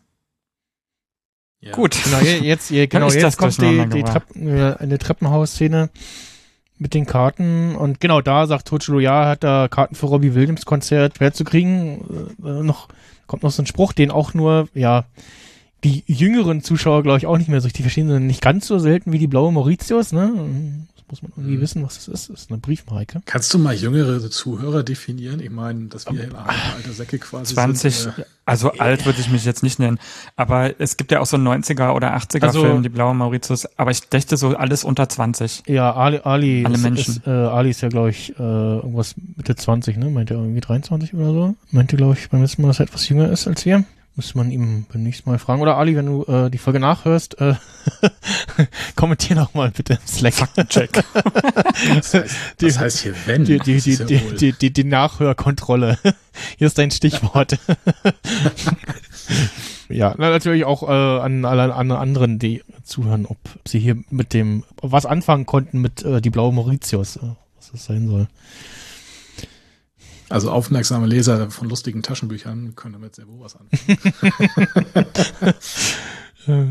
Ja. Gut. Genau, je- jetzt, je, genau, jetzt kommt die, die? Treppen, äh, eine Treppenhausszene mit den Karten und genau da sagt Totschlo, ja, hat da Karten für Robbie Williams Konzert schwer zu kriegen. Äh, noch, kommt noch so ein Spruch, den auch nur, ja, die jüngeren Zuschauer, glaube ich, auch nicht mehr so richtig verstehen, sondern nicht ganz so selten wie die blaue Mauritius, ne? Muss man irgendwie Mhm. wissen, was das ist. Das ist eine Briefmarke. Kannst du mal jüngere Zuhörer definieren? Ich meine, dass wir hier alte Säcke quasi 20, sind. Äh, also alt würde ich mich jetzt nicht nennen. Aber es gibt ja auch so 90er oder 80er Also- Filme, die blaue Mauritius. Aber ich dächte so alles unter 20. Ja, Ali, Ali, Alle ist, Menschen. Ist, äh, Ali ist ja, glaube ich, äh, irgendwas Mitte 20, ne? Meint er irgendwie 23 oder so? Meinte, glaube ich, beim letzten Mal, dass er etwas jünger ist als wir. Müsste man ihm beim nächsten Mal fragen. Oder Ali, wenn du äh, die Folge nachhörst, äh, kommentier noch mal bitte im Slack. Faktencheck. das, heißt, Die- das heißt hier wenn. Die, die, Das die, die, die, die, die Nachhörkontrolle. Hier ist dein Stichwort. ja, na, natürlich auch äh, an alle an anderen, die zuhören, ob sie hier mit dem was anfangen konnten mit äh, die blaue Mauritius, äh, was das sein soll. Also aufmerksame Leser von lustigen Taschenbüchern können damit sehr wohl was anfangen.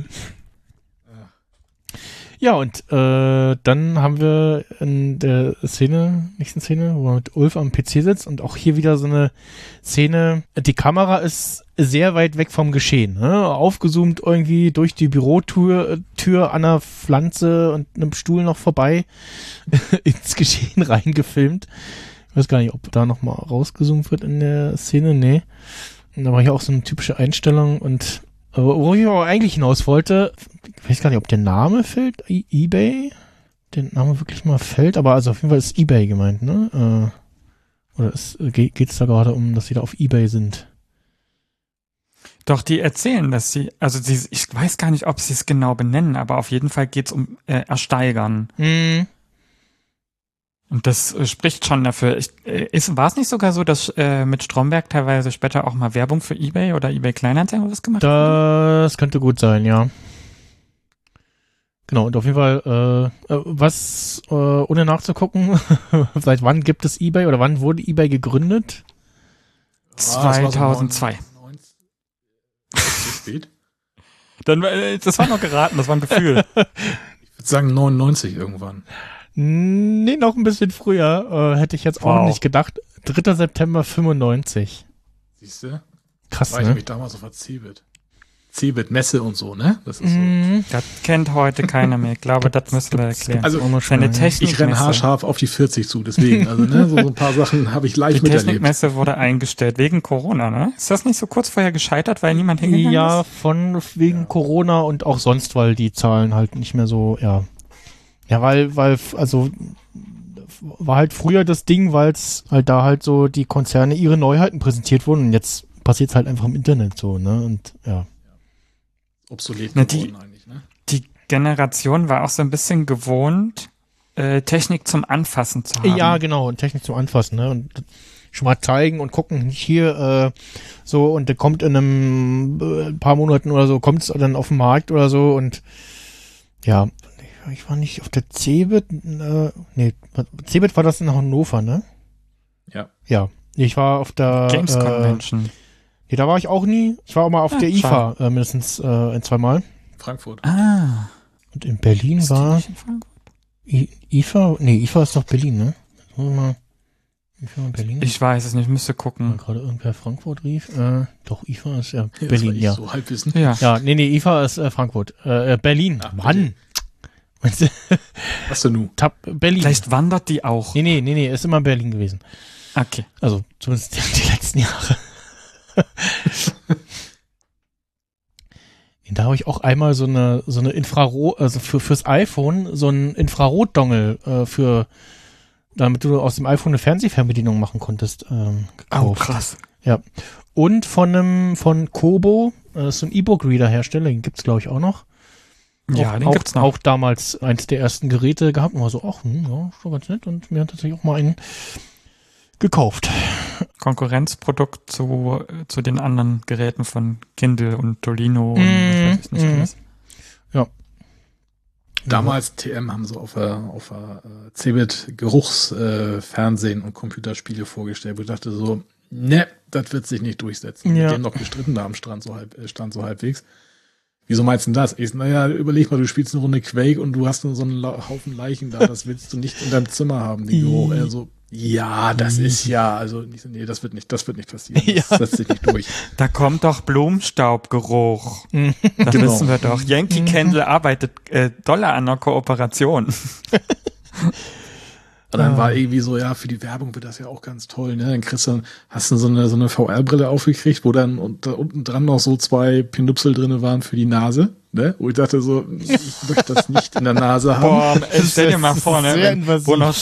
Ja, und äh, dann haben wir in der Szene, nächsten Szene, wo er mit Ulf am PC sitzt und auch hier wieder so eine Szene, die Kamera ist sehr weit weg vom Geschehen, ne? aufgezoomt irgendwie durch die Bürotür Tür an einer Pflanze und einem Stuhl noch vorbei ins Geschehen reingefilmt. Ich weiß gar nicht, ob da nochmal rausgezoomt wird in der Szene, nee. Und da war hier auch so eine typische Einstellung und äh, wo ich aber eigentlich hinaus wollte, ich weiß gar nicht, ob der Name fällt, I eBay, der Name wirklich mal fällt, aber also auf jeden Fall ist eBay gemeint, ne? Äh, Oder es, äh, ge- geht's da gerade um, dass sie da auf Ebay sind? Doch, die erzählen, dass sie, also sie, ich weiß gar nicht, ob sie es genau benennen, aber auf jeden Fall geht's um äh, Ersteigern. Mhm. Und das äh, spricht schon dafür. Ich, äh, ist, war es nicht sogar so, dass äh, mit Stromberg teilweise später auch mal Werbung für Ebay oder Ebay Kleinanzeigen oder was gemacht wurde? Das könnte gut sein, ja. Genau, und auf jeden Fall, äh, äh, was, äh, ohne nachzugucken, seit wann gibt es eBay oder wann wurde eBay gegründet? Ah, das war so 2002. 90. Zu spät. Dann, äh, das war noch geraten, das war ein Gefühl. Ich würde sagen 99 irgendwann. Nee, noch ein bisschen früher, äh, hätte ich jetzt auch Wow. nicht gedacht. 3. September 95. Siehst du? Krass, War ich ne? mich damals auf der Cebit. Messe und so, ne? Das ist so. Mhm. das kennt heute keiner mehr. Ich glaube, das müssen wir erklären. Also, Auch Seine ne? Technik. Ich renne haarscharf auf die 40 zu, deswegen. Also, ne, so, so ein paar Sachen habe ich Die miterlebt. Technikmesse wurde eingestellt wegen Corona, ne? Ist das nicht so kurz vorher gescheitert, weil niemand hingegangen Ja, ist? von wegen Corona und auch sonst, weil die Zahlen halt nicht mehr so, ja. Ja, weil, weil, also war halt früher das Ding, weil es halt da halt so die Konzerne ihre Neuheiten präsentiert wurden und jetzt passiert halt einfach im Internet so, ne? Und ja. Obsolet Na, die- eigentlich, ne? Die Generation war auch so ein bisschen gewohnt, äh, Technik zum Anfassen zu haben. Ja, genau, und Technik zum Anfassen, ne? Und schon mal zeigen und gucken, nicht hier, äh, so, und der kommt in einem äh, paar Monaten oder so, kommt es dann auf den Markt oder so und ja, ich- ich war nicht auf der Cebit, äh, nee, Cebit war das in Hannover, ne? Ja. Ja. Ich war auf der Games Äh, Convention. nee, da war ich auch nie. Ich war auch mal auf Ah, der IFA, äh, mindestens äh, ein, zwei Mal. Frankfurt. ah. Und in Berlin Ist war nicht in Frankfurt? I IFA, nee, IFA ist doch Berlin, ne? Wollen wir mal IFA in Berlin? Ich weiß es nicht, müsste Weil gucken. gerade irgendwer Frankfurt rief. Äh, doch, IFA ist ja Ja, das war Berlin, ich ja. So Halbwissen. Ja. Ja, nee, nee, IFA ist äh, Frankfurt. Äh, äh, Berlin. Ach, Mann. Was denn nu? Tab Berlin. Vielleicht wandert die auch. Nee, nee, nee, nee, ist immer Berlin gewesen. Okay. Also zumindest die, die letzten Jahre. da habe ich auch einmal so eine so eine Infrarot, also für fürs iPhone so ein Infrarot-Dongle äh, für damit du aus dem iPhone eine Fernsehfernbedienung machen konntest ähm, Oh, gekauft. krass. Und von einem von Kobo, äh, das ist so ein E-Book-Reader-Hersteller, den gibt's glaube ich auch noch. Ja, auch, den auch, gibt's noch. Auch damals eins der ersten Geräte gehabt und war so, ach, hm, ja, schon ganz nett und mir hat tatsächlich auch mal einen gekauft. Konkurrenzprodukt zu, zu den anderen Geräten von Kindle und Tolino und Mhm, was weiß ich nicht mhm. alles. Damals TM haben so auf der, auf der äh, Cebit Geruchsfernsehen äh, Fernsehen und Computerspiele vorgestellt, wo ich dachte so, ne, das wird sich nicht durchsetzen. Ja. Die haben noch gestritten da am Strand so, halb, äh, Stand so halbwegs. Wieso meinst du denn das? Ich, naja, überleg mal, du spielst eine Runde Quake und du hast nur so einen Haufen Leichen da, das willst du nicht in deinem Zimmer haben, den Geruch. I. Also, ja, das ist ja, also, nee, das wird nicht, das wird nicht passieren. Das Ja. setzt sich nicht durch. Da kommt doch Blumenstaubgeruch. Mhm. Das Genau. wissen wir doch. Yankee Candle arbeitet äh, doller an einer Kooperation. Und dann Ah. war irgendwie so, ja, für die Werbung wird das ja auch ganz toll, ne? Dann kriegst du, hast du so eine, so eine VR-Brille aufgekriegt, wo dann und da unten dran noch so zwei Pinupsel drinne waren für die Nase, ne? Wo ich dachte so, ich möchte das nicht in der Nase haben. Boah, ey, stell dir mal vor, ne, wenn, wo noch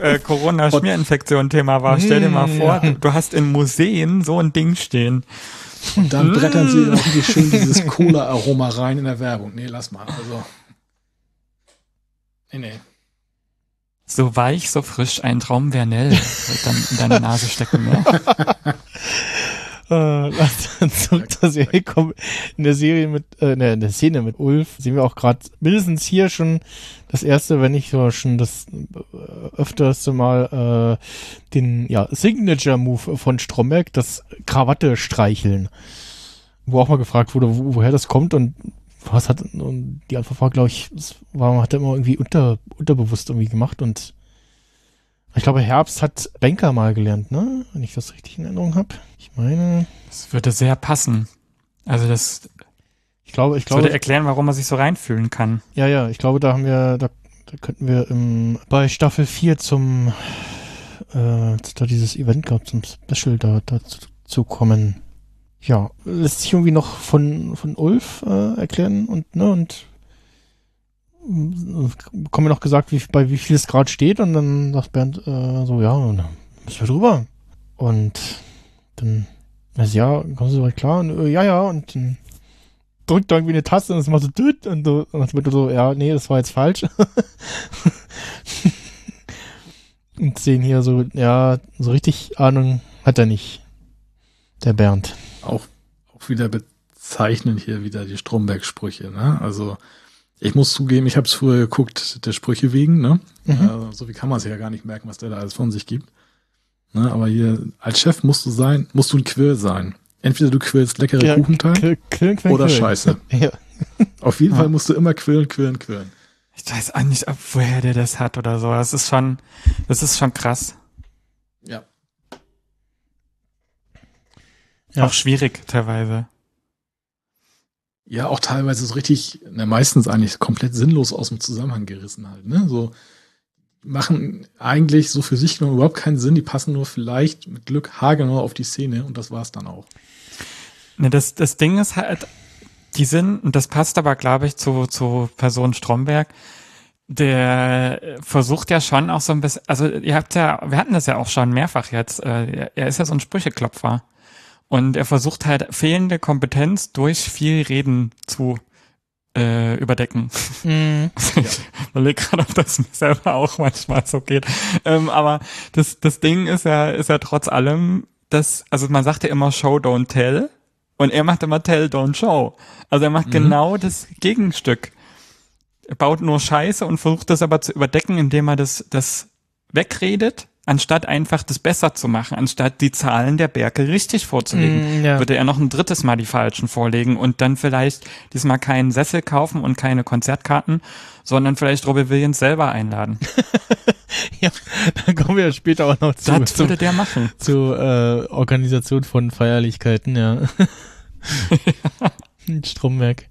äh, Corona-Schmierinfektion Thema war. Stell dir mal vor, ja. du, hast in Museen so ein Ding stehen. Und dann brettern sie auch richtig schön dieses Cola-Aroma rein in der Werbung. Nee, lass mal. Also. Nee, nee. So weich, so frisch, ein Traum Vernell dann in deine Nase stecken. Ne? Äh, zurück zur Serie kommen. In der Serie mit, äh, ne, in der Szene mit Ulf sehen wir auch gerade mindestens hier schon das erste, wenn nicht so schon das äh, öfterste Mal äh, den ja, Signature-Move von Stromberg, das Krawatte streicheln. Wo auch mal gefragt wurde, wo, woher das kommt und was hat, die Antwort war, glaube ich, war, hat er immer irgendwie unter, unterbewusst irgendwie gemacht und ich glaube, Herbst hat Banker mal gelernt, ne? Wenn ich das richtig in Erinnerung habe. Ich meine, Das würde sehr passen. Also das, ich glaube, ich das würde glaube, erklären, warum man sich so reinfühlen kann. ja, ja, ich glaube, da haben wir, da, da könnten wir im, bei Staffel 4 zum, äh, da dieses Event gab, zum Special da, dazu zu kommen. Ja, lässt sich irgendwie noch von, von Ulf äh, erklären und, ne, und mm, bekommen wir noch gesagt, wie, bei wie viel es Grad steht und dann sagt Bernd äh, so, ja, müssen wir drüber. Und dann, also ja, kommen Sie soweit klar? Und, äh, ja, ja, und dann drückt da irgendwie eine Taste und es macht so düt und so, und dann so, ja, nee, das war jetzt falsch. und sehen hier so, ja, so richtig Ahnung hat er nicht. Der Bernd. Auch, auch wieder bezeichnend hier wieder die Stromberg-Sprüche. Ne? Also ich muss zugeben, ich habe es früher geguckt, der Sprüche wegen. Ne? Mhm. Äh, so wie kann man sich ja gar nicht merken, was der da alles von sich gibt. Ne? Aber hier als Chef musst du sein, musst du ein Quill sein. Entweder du quillst leckere Ja, Kuchenteig Quill, Quill, Quill, oder. Scheiße. Ja. Auf jeden Ja. Fall musst du immer quillen, quillen, quillen. Ich weiß auch nicht, ob, woher der das hat oder so. Das ist schon, das ist schon krass. Ja. Ja. Auch schwierig teilweise. Ja, auch teilweise so richtig, na, meistens eigentlich komplett sinnlos aus dem Zusammenhang gerissen halt, ne? So machen eigentlich so für sich genommen überhaupt keinen Sinn, die passen nur vielleicht mit Glück haargenau auf die Szene und das war's dann auch. Ne, das, das Ding ist halt, die sind, und das passt aber, glaube ich, zu, zu Person Stromberg, der versucht ja schon auch so ein bisschen, also ihr habt ja, wir hatten das ja auch schon mehrfach jetzt, äh, er ist ja so ein Sprücheklopfer. Und er versucht halt fehlende Kompetenz durch viel Reden zu äh, überdecken. Mhm. Ich überlege gerade, ob das mir selber auch manchmal so geht. Ähm, aber das, das Ding ist ja, ist ja trotz allem, dass, also man sagt ja immer Show, don't tell. Und er macht immer Tell, don't show. Also er macht genau das Gegenstück. Er baut nur Scheiße und versucht das aber zu überdecken, indem er das, das wegredet, anstatt einfach das besser zu machen, anstatt die Zahlen der Berge richtig vorzulegen Mm, ja. würde er noch ein drittes Mal die falschen vorlegen und dann vielleicht diesmal keinen Sessel kaufen und keine Konzertkarten, sondern vielleicht Robbie Williams selber einladen. ja, dann kommen wir später auch noch zu, Das würde der machen. zu äh, Organisation von Feierlichkeiten, ja. Stromberg.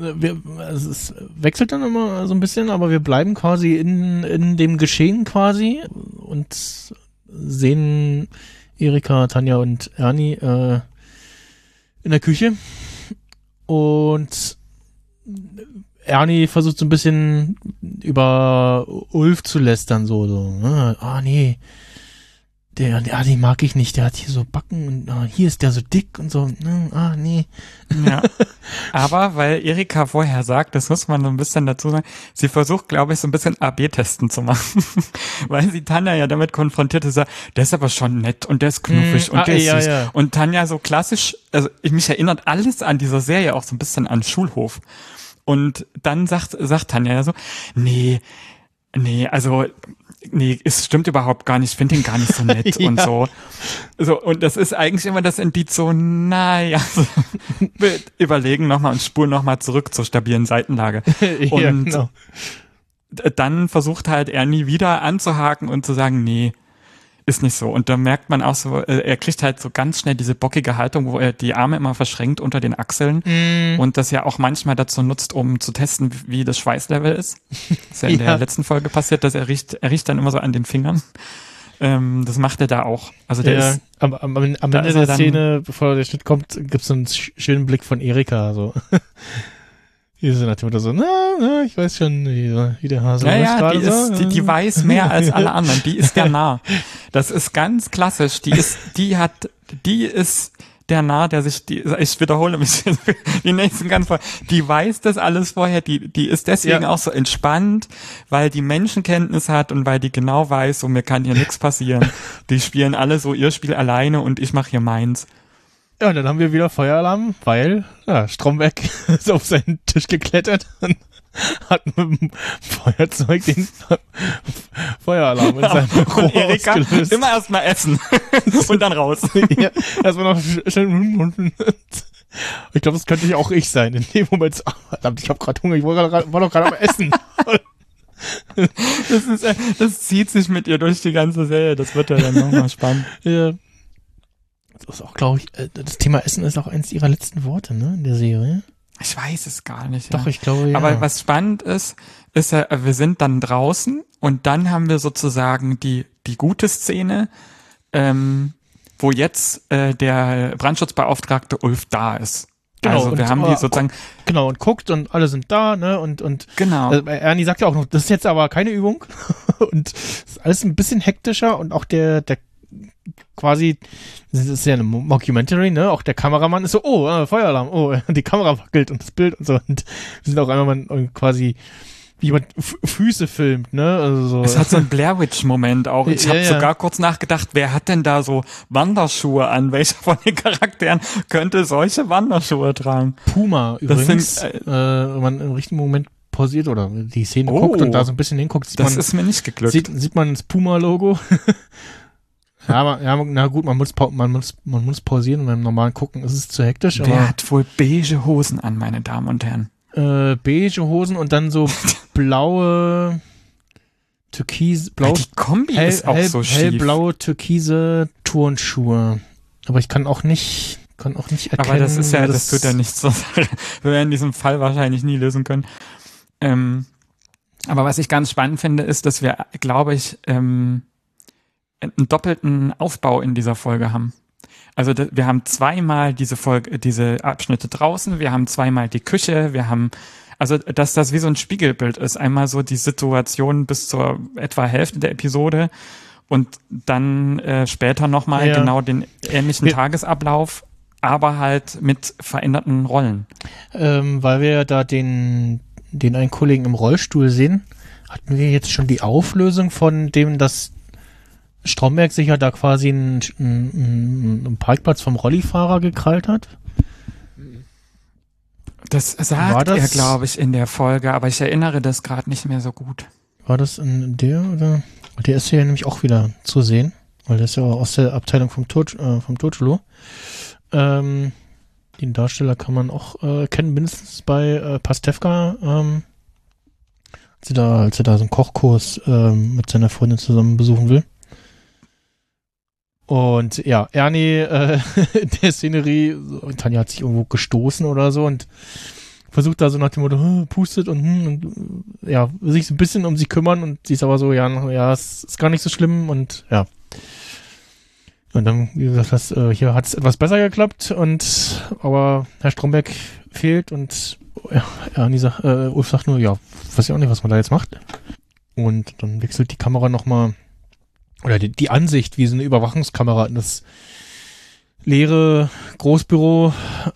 Wir, es ist, wechselt dann immer so ein bisschen, aber wir bleiben quasi in, in dem Geschehen quasi und sehen Erika, Tanja und Ernie äh, in der Küche und Ernie versucht so ein bisschen über Ulf zu lästern, so, so, ne? ah, nee, der, der, ah, den mag ich nicht, der hat hier so Backen und ah, hier ist der so dick und so, ne? ah, nee. Ja. Aber weil Erika vorher sagt, das muss man so ein bisschen dazu sagen, sie versucht, glaube ich, so ein bisschen AB-Testen zu machen. weil sie Tanja ja damit konfrontiert ist, der ist aber schon nett und der ist knuffig Mm, und ah, der ist ja, süß. ja. Und Tanja so klassisch, also ich, mich erinnert alles an dieser Serie auch so ein bisschen an Schulhof. Und dann sagt, sagt Tanja ja so, nee, nee, also, nee, es stimmt überhaupt gar nicht, ich finde ihn gar nicht so nett und Ja. so. So, und das ist eigentlich immer das Indiz so, naja, so, wir überlegen nochmal und spulen nochmal zurück zur stabilen Seitenlage. ja, Und genau. dann versucht halt Ernie wieder anzuhaken und zu sagen, nee, ist nicht so. Und da merkt man auch so, äh, er kriegt halt so ganz schnell diese bockige Haltung, wo er die Arme immer verschränkt unter den Achseln Mhm. und das ja auch manchmal dazu nutzt, um zu testen, wie das Schweißlevel ist. Das ist ja in Ja. der letzten Folge passiert, dass er riecht, er riecht dann immer so an den Fingern. Ähm, das macht er da auch. Also der ja, ist, am, am, am Ende der er Szene, bevor der Schnitt kommt, gibt's so einen sch- schönen Blick von Erika, so. Hier ist sie natürlich so, na, na, ich weiß schon, wie, wie der Hase ja, ja, gerade die, so. ist, die, die weiß mehr als alle anderen. Die ist der Narr. Das ist ganz klassisch. Die ist, die hat, die ist der Narr, der sich, die, ich wiederhole mich die nächsten ganz vor, die weiß das alles vorher, die, die ist deswegen Ja. auch so entspannt, weil die Menschenkenntnis hat und weil die genau weiß, so mir kann hier nichts passieren. Die spielen alle so ihr Spiel alleine und ich mache hier meins. Ja, und dann haben wir wieder Feueralarm, weil, ja, Stromberg ist auf seinen Tisch geklettert und hat mit dem Feuerzeug den Feueralarm in seinem Büro Und Erika, ausgelöst. immer erstmal essen und dann raus. ja, erstmal noch sch- schön. Ich glaube, das könnte ja auch ich sein. In dem Moment, so, ah, verdammt, ich habe gerade Hunger, ich war, war doch gerade am Essen. Das, ist, äh, das zieht sich mit ihr durch die ganze Serie. Das wird ja dann nochmal spannend. ja. Das ist auch, glaube ich, äh, das Thema Essen ist auch eins ihrer letzten Worte, ne, in der Serie. Ich weiß es gar nicht. Doch, ja. ich glaube, ja. Aber was spannend ist, ist ja, wir sind dann draußen und dann haben wir sozusagen die, die gute Szene, ähm, wo jetzt äh, der Brandschutzbeauftragte Ulf da ist. Genau, also wir und, haben äh, die sozusagen, Genau, und guckt und alle sind da, ne, und, und genau. äh, Ernie sagt ja auch noch, das ist jetzt aber keine Übung. und es ist alles ein bisschen hektischer und auch der, der quasi, das ist ja eine Mockumentary, ne? Auch der Kameramann ist so, oh, äh, Feueralarm, oh, die Kamera wackelt und das Bild und so. Und wir sind auch einmal mal quasi wie jemand Füße filmt, ne? Also so. Es hat so einen Blair Witch-Moment auch. Ich habe ja. sogar kurz nachgedacht, wer hat denn da so Wanderschuhe an? Welcher von den Charakteren könnte solche Wanderschuhe tragen? Puma übrigens, sind, äh, wenn man im richtigen Moment pausiert oder die Szene Oh. guckt und da so ein bisschen hinguckt, sieht Das man, ist mir nicht geglückt. sieht, sieht man das Puma-Logo. Ja, aber, ja, na gut, man muss, man muss, man muss pausieren und beim normalen gucken ist es zu hektisch, aber hat wohl beige Hosen an, meine Damen und Herren? äh, beige Hosen und dann so blaue, türkis, blau, die Kombi hell, ist auch hell, so schief. hellblaue, türkise Turnschuhe. Aber ich kann auch nicht, kann auch nicht erkennen. Aber das ist ja, das tut ja nichts zur Sache. Wir werden diesen Fall wahrscheinlich nie lösen können. Ähm, aber was ich ganz spannend finde, ist, dass wir, glaube ich, ähm, einen doppelten Aufbau in dieser Folge haben. Also wir haben zweimal diese Folge, diese Abschnitte draußen, wir haben zweimal die Küche, wir haben, also dass das wie so ein Spiegelbild ist. Einmal so die Situation bis zur etwa Hälfte der Episode und dann äh, später nochmal Ja. genau den ähnlichen Wir- Tagesablauf, aber halt mit veränderten Rollen. Ähm, weil wir da den, den einen Kollegen im Rollstuhl sehen, hatten wir jetzt schon die Auflösung von dem, dass Stromberg sich ja da quasi einen, einen, einen Parkplatz vom Rollifahrer gekrallt hat. Das War sagt das- er, glaube ich, in der Folge, aber ich erinnere das gerade nicht mehr so gut. War das in der oder? Der ist hier nämlich auch wieder zu sehen, weil der ist ja aus der Abteilung vom, Tod, äh, vom Totschlo. Ähm, den Darsteller kann man auch äh, kennen, mindestens bei äh, Pastewka, ähm, als er da, als er da so einen Kochkurs ähm, mit seiner Freundin zusammen besuchen will. Und ja, Ernie äh, der Szenerie, Tanja hat sich irgendwo gestoßen oder so und versucht da so nach dem Motto, "Hm, pustet und, hm, und äh, ja, sich so ein bisschen um sie kümmern und sie ist aber so, ja, ja, es ist gar nicht so schlimm und ja. Und dann, wie gesagt, das, äh, hier hat es etwas besser geklappt und aber Herr Stromberg fehlt und ja, Ernie sagt, äh, Ulf sagt nur, ja, weiß ja auch nicht, was man da jetzt macht. Und dann wechselt die Kamera nochmal, oder die, die Ansicht, wie so eine Überwachungskamera in das leere Großbüro.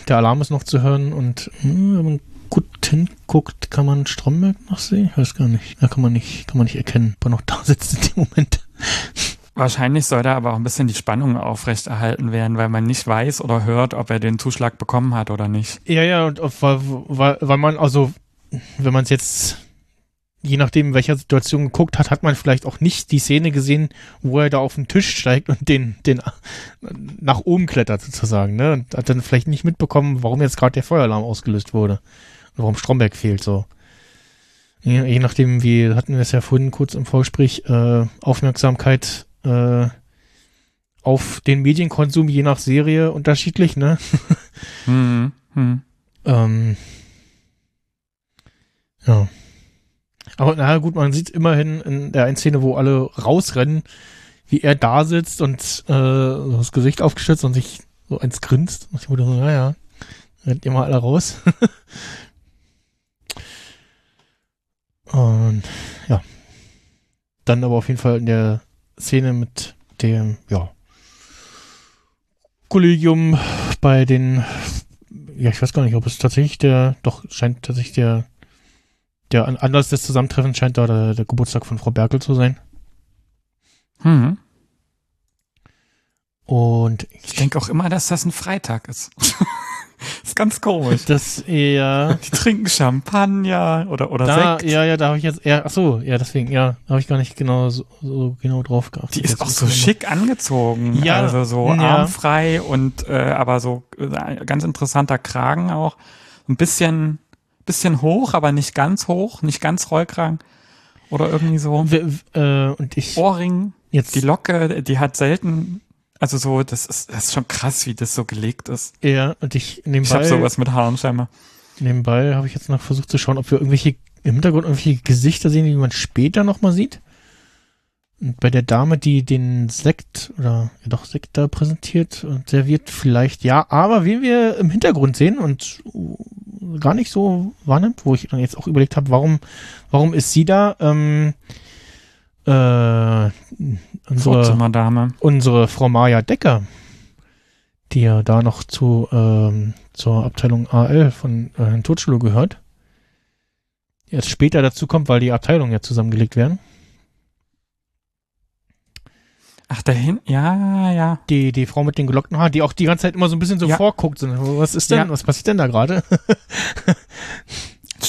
Der Alarm ist noch zu hören und hm, wenn man gut hinguckt, kann man Stromberg noch sehen? Ich weiß gar nicht. Da kann man nicht, kann man nicht erkennen, ob er noch da sitzt in dem Moment. Wahrscheinlich soll da aber auch ein bisschen die Spannung aufrechterhalten werden, weil man nicht weiß oder hört, ob er den Zuschlag bekommen hat oder nicht. Ja, ja, und weil, weil, weil man, also, wenn man es jetzt, je nachdem, in welcher Situation geguckt hat, hat man vielleicht auch nicht die Szene gesehen, wo er da auf den Tisch steigt und den, den nach oben klettert sozusagen, ne? Und hat dann vielleicht nicht mitbekommen, warum jetzt gerade der Feueralarm ausgelöst wurde. Und warum Stromberg fehlt, so. Je, je nachdem, wie, hatten wir es ja vorhin kurz im Vorgespräch, äh, Aufmerksamkeit, äh, auf den Medienkonsum je nach Serie unterschiedlich, ne? Hm, hm. Ähm, ja. Aber na gut, man sieht immerhin in der einen Szene, wo alle rausrennen, wie er da sitzt und äh, das Gesicht aufgestützt und sich so eins grinst. Und ich wurde so, naja, rennt ihr mal alle raus. und ja. Dann aber auf jeden Fall in der Szene mit dem, ja, Kollegium bei den ja, ich weiß gar nicht, ob es tatsächlich der, doch, scheint tatsächlich der, der An- Anlass des Zusammentreffens scheint da der, der Geburtstag von Frau Berkel zu sein. Hm. Und Ich denke auch immer, dass das ein Freitag ist. ist ganz komisch. das eher, Die trinken Champagner oder, oder da, Sekt. ja, ja, da habe ich jetzt eher, ach so, ja, deswegen, ja, habe ich gar nicht genau so, so genau drauf geachtet. Die ist auch so ich schick angezogen. Ja, Also so ja. armfrei und äh, aber so äh, ganz interessanter Kragen auch. Ein bisschen, bisschen hoch, aber nicht ganz hoch, nicht ganz Rollkragen. Oder irgendwie so. W- äh, und ich, Ohrring, jetzt, die Locke, die hat selten, also so, das ist, das ist schon krass, wie das so gelegt ist. ja, und ich Ich habe nebenbei, sowas mit Haaren scheinbar. nebenbei habe ich jetzt noch versucht zu schauen, ob wir irgendwelche, im Hintergrund irgendwelche Gesichter sehen, die man später nochmal sieht. Und bei der Dame, die den Sekt oder ja doch Sekt da präsentiert und serviert, vielleicht ja, aber wen wir im Hintergrund sehen und gar nicht so wahrnimmt, wo ich dann jetzt auch überlegt habe, warum, warum ist sie da? Ähm, Äh, unsere, unsere Frau Maja Decker, die ja da noch zu, ähm, zur Abteilung AL von äh, Herrn Totschlo gehört, jetzt später dazu kommt, weil die Abteilungen ja zusammengelegt werden. Ach, dahin, ja, ja. Die, die Frau mit den gelockten Haaren, die auch die ganze Zeit immer so ein bisschen so Ja. vorguckt. So, was ist denn, Ja. was passiert denn da gerade?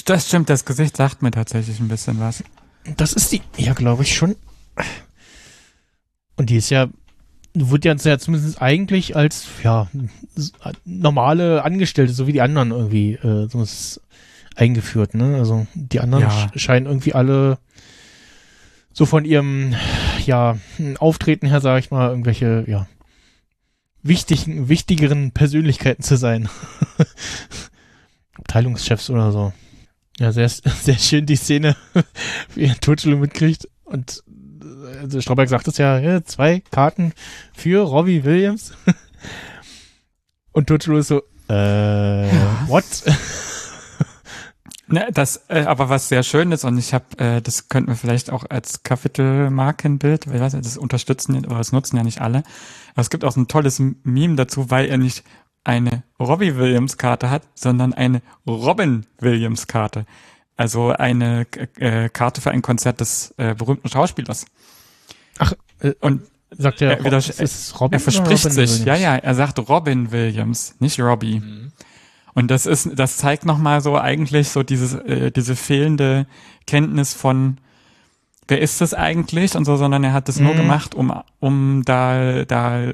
Das stimmt, das Gesicht sagt mir tatsächlich ein bisschen was. Das ist die, ja, glaube ich schon. Und die ist ja, wird ja zumindest eigentlich als, ja, normale Angestellte, so wie die anderen irgendwie, äh, so ist eingeführt, ne? Also, die anderen Ja. sch- scheinen irgendwie alle so von ihrem, ja, Auftreten her, sage ich mal, irgendwelche, ja, wichtigen, wichtigeren Persönlichkeiten zu sein. Abteilungschefs oder so. Ja, sehr, sehr schön die Szene, wie er Totschule mitkriegt. Und äh, also Strauberg sagt es ja, ja, zwei Karten für Robbie Williams. Und Totschule ist so, äh, what? Ne, das, äh, aber was sehr schön ist, und ich habe, äh, das könnten wir vielleicht auch als Kapitelmarkenbild, weil ich weiß nicht, das unterstützen oder das nutzen ja nicht alle. Aber es gibt auch so ein tolles Meme dazu, weil er nicht eine Robbie Williams Karte hat, sondern eine Robin Williams Karte. Also eine äh, Karte für ein Konzert des äh, berühmten Schauspielers. Ach, äh, Und Sagt er, Er wieder- ist es Robin er verspricht oder Robin sich, ja, Williams? ja, er sagt Robin Williams, nicht Robbie. Und das ist, das zeigt nochmal so eigentlich so dieses, äh, diese fehlende Kenntnis von, wer ist das eigentlich und so, sondern er hat das nur Mhm. gemacht, um, um da, da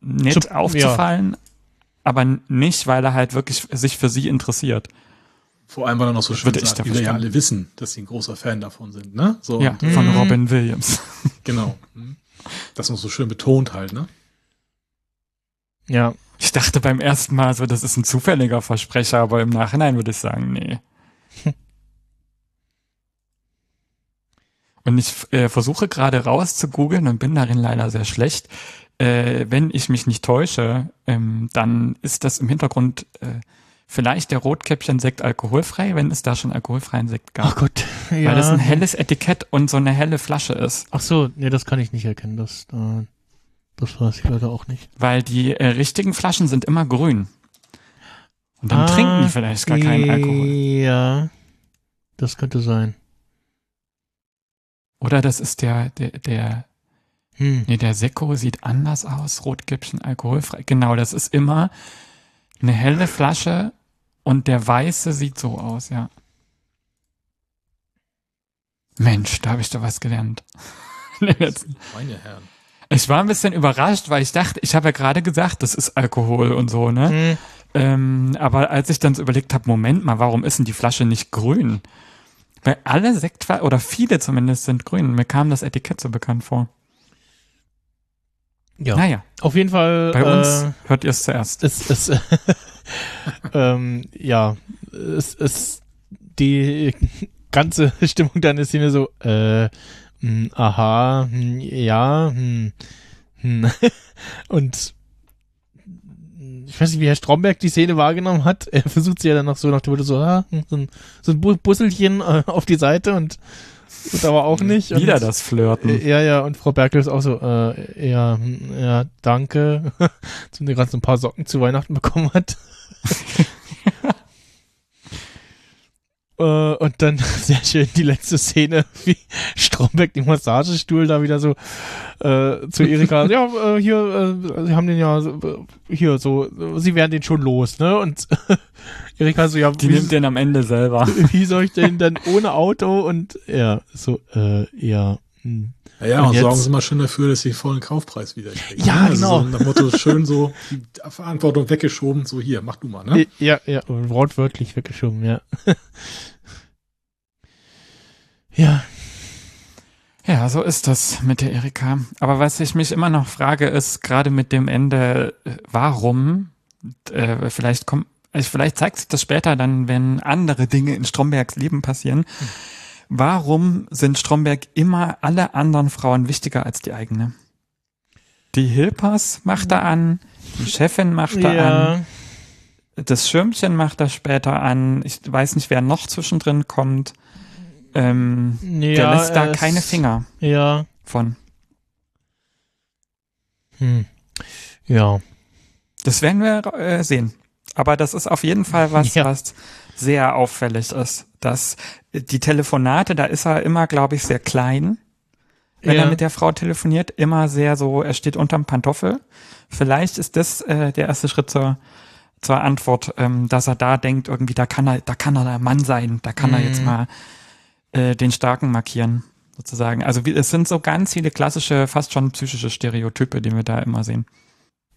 nett Zu- aufzufallen, aber nicht, weil er halt wirklich sich für sie interessiert. Vor allem, weil er noch so schön Würde ich sagt, da wie wir ja alle wissen, dass sie ein großer Fan davon sind, ne? So, Ja, und, von Mhm. Robin Williams. genau. Mhm. Das noch so schön betont halt, ne? Ja, Ich dachte beim ersten Mal so, das ist ein zufälliger Versprecher, aber im Nachhinein würde ich sagen, nee. Und ich äh, versuche gerade rauszugoogeln und bin darin leider sehr schlecht. Äh, wenn ich mich nicht täusche, ähm, dann ist das im Hintergrund äh, vielleicht der Rotkäppchen-Sekt alkoholfrei, wenn es da schon alkoholfreien Sekt gab. ach Gott. Ja. Weil das ein helles Etikett und so eine helle Flasche ist. Ach so, nee, das kann ich nicht erkennen. Das, äh, das weiß ich leider auch nicht. Weil die äh, richtigen Flaschen sind immer grün. Und dann Ah, trinken die vielleicht gar keinen Alkohol. Ja, das könnte sein. Oder das ist der, der, der, Hm. nee, der Sekko sieht anders aus, Rotkäppchen alkoholfrei. Genau, das ist immer eine helle Flasche und der weiße sieht so aus, ja. Mensch, da habe ich doch was gelernt. Meine Herren. Ich war ein bisschen überrascht, weil ich dachte, ich habe ja gerade gesagt, das ist Alkohol und so, ne? Hm. Ähm, aber als ich dann so überlegt habe, Moment mal, warum ist denn die Flasche nicht grün? Weil alle Sektflaschen, oder viele zumindest, sind grün. Mir kam das Etikett so bekannt vor. Ja. Naja, Auf jeden Fall. bei uns Äh, hört ihr es zuerst. es, es, ähm, ja, es, es, die ganze Stimmung dann ist hier so, äh, hm, aha, hm, ja, hm, hm. und ich weiß nicht, wie Herr Stromberg die Szene wahrgenommen hat. Er versucht sie ja dann noch so nach dem Motto so, ah, so ein, so ein Bu- Busselchen äh, auf die Seite und wird aber auch nicht. Wieder und, das Flirten. äh, Ja, ja, und Frau Berkel ist auch so, äh, ja, hm, ja, danke, dass mir gerade so ein paar Socken zu Weihnachten bekommen hat. äh, und dann sehr schön die letzte Szene, wie Stromberg den Massagestuhl da wieder so äh, zu Erika, ja, äh, hier, äh, sie haben den ja, äh, hier so, äh, sie werden den schon los, ne? Und Erika so, ja, Die wie, nimmt den am Ende selber. wie soll ich denn dann ohne Auto und ja, so, äh, ja, hm. Ja, ja, Und und, sorgen Sie mal schön dafür, dass Sie den vollen Kaufpreis wieder kriegen. Ja, ne? genau. Also so nach Motto schön so die Verantwortung weggeschoben, so hier, mach du mal, ne? Ja, ja, wortwörtlich weggeschoben, ja. ja, Ja, so ist das mit der Erika. Aber was ich mich immer noch frage, ist gerade mit dem Ende, warum, äh, vielleicht kommt, also vielleicht zeigt sich das später dann, wenn andere Dinge in Strombergs Leben passieren. Warum sind Stromberg immer alle anderen Frauen wichtiger als die eigene? Die Hilpers macht er an, die Chefin macht er an, ja, das Schirmchen macht er später an. Ich weiß nicht, wer noch zwischendrin kommt. Ähm, Ja, der lässt da keine Finger Ja. von. Hm. Ja. Das werden wir äh, sehen. Aber das ist auf jeden Fall was, Ja. was sehr auffällig ist. Dass die Telefonate, da ist er immer, glaube ich, sehr klein. Wenn Ja. er mit der Frau telefoniert, immer sehr so, er steht unterm Pantoffel. Vielleicht ist das äh, der erste Schritt zur, zur Antwort, ähm, dass er da denkt, irgendwie, da kann er, da kann er der Mann sein, da kann er jetzt Mhm. mal äh, den Starken markieren, sozusagen. Also es sind so ganz viele klassische, fast schon psychische Stereotype, die wir da immer sehen.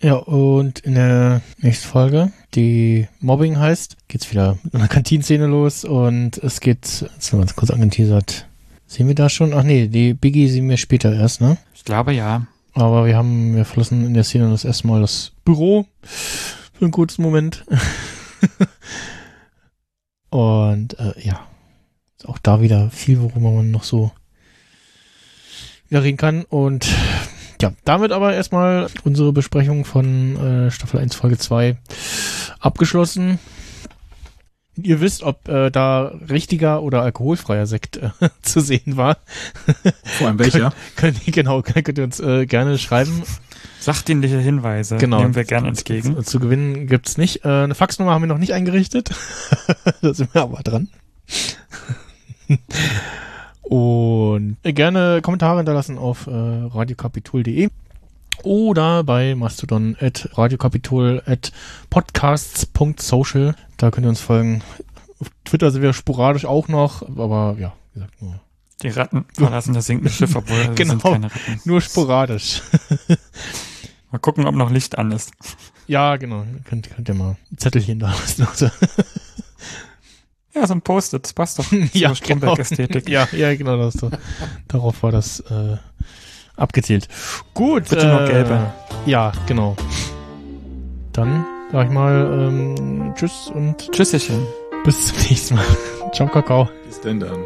Ja, und in der nächsten Folge, die Mobbing heißt, geht's wieder mit einer Kantinszene los und es geht, jetzt haben wir uns kurz angeteasert. Sehen wir da schon? Ach nee, die Biggie sehen wir später erst, ne? Ich glaube ja. Aber wir haben, wir verlassen in der Szene das erste Mal das Büro für einen kurzen Moment. und äh, ja, ist auch da wieder viel, worüber man noch so wieder reden kann. Und ja, damit aber erstmal unsere Besprechung von äh, Staffel 1, Folge 2 abgeschlossen. Ihr wisst, ob äh, da richtiger oder alkoholfreier Sekt äh, zu sehen war. Vor allem welcher? Könnt ihr, genau, könnt ihr uns äh, gerne schreiben. Sachdienliche Hinweise Genau. nehmen wir gerne entgegen. Zu, zu gewinnen gibt's nicht. Äh, eine Faxnummer haben wir noch nicht eingerichtet. da sind wir aber dran. Und gerne Kommentare hinterlassen auf äh, radiokapitol.de oder bei Mastodon at radiokapitol at podcasts.social. Da könnt ihr uns folgen. Auf Twitter sind wir sporadisch auch noch, aber ja, wie gesagt, nur, Die Ratten verlassen das sinkende Schiff, obwohl wir Genau. sind keine Ratten. nur sporadisch. Mal gucken, ob noch Licht an ist. ja, genau. Könnt, könnt ihr mal ein Zettelchen da lassen. Ja, so ein Post-it, das passt doch. ja, Stromberg-Ästhetik. Ja, ja, genau, das, so. darauf war das äh, abgezielt. Gut. Bitte nur gelbe. Ja, genau. Dann sag ich mal ähm, Tschüss und Tschüsschen. bis zum nächsten Mal. Ciao, Kakao. Bis denn dann.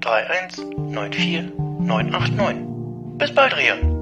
31 94 989. Bis bald, Rian.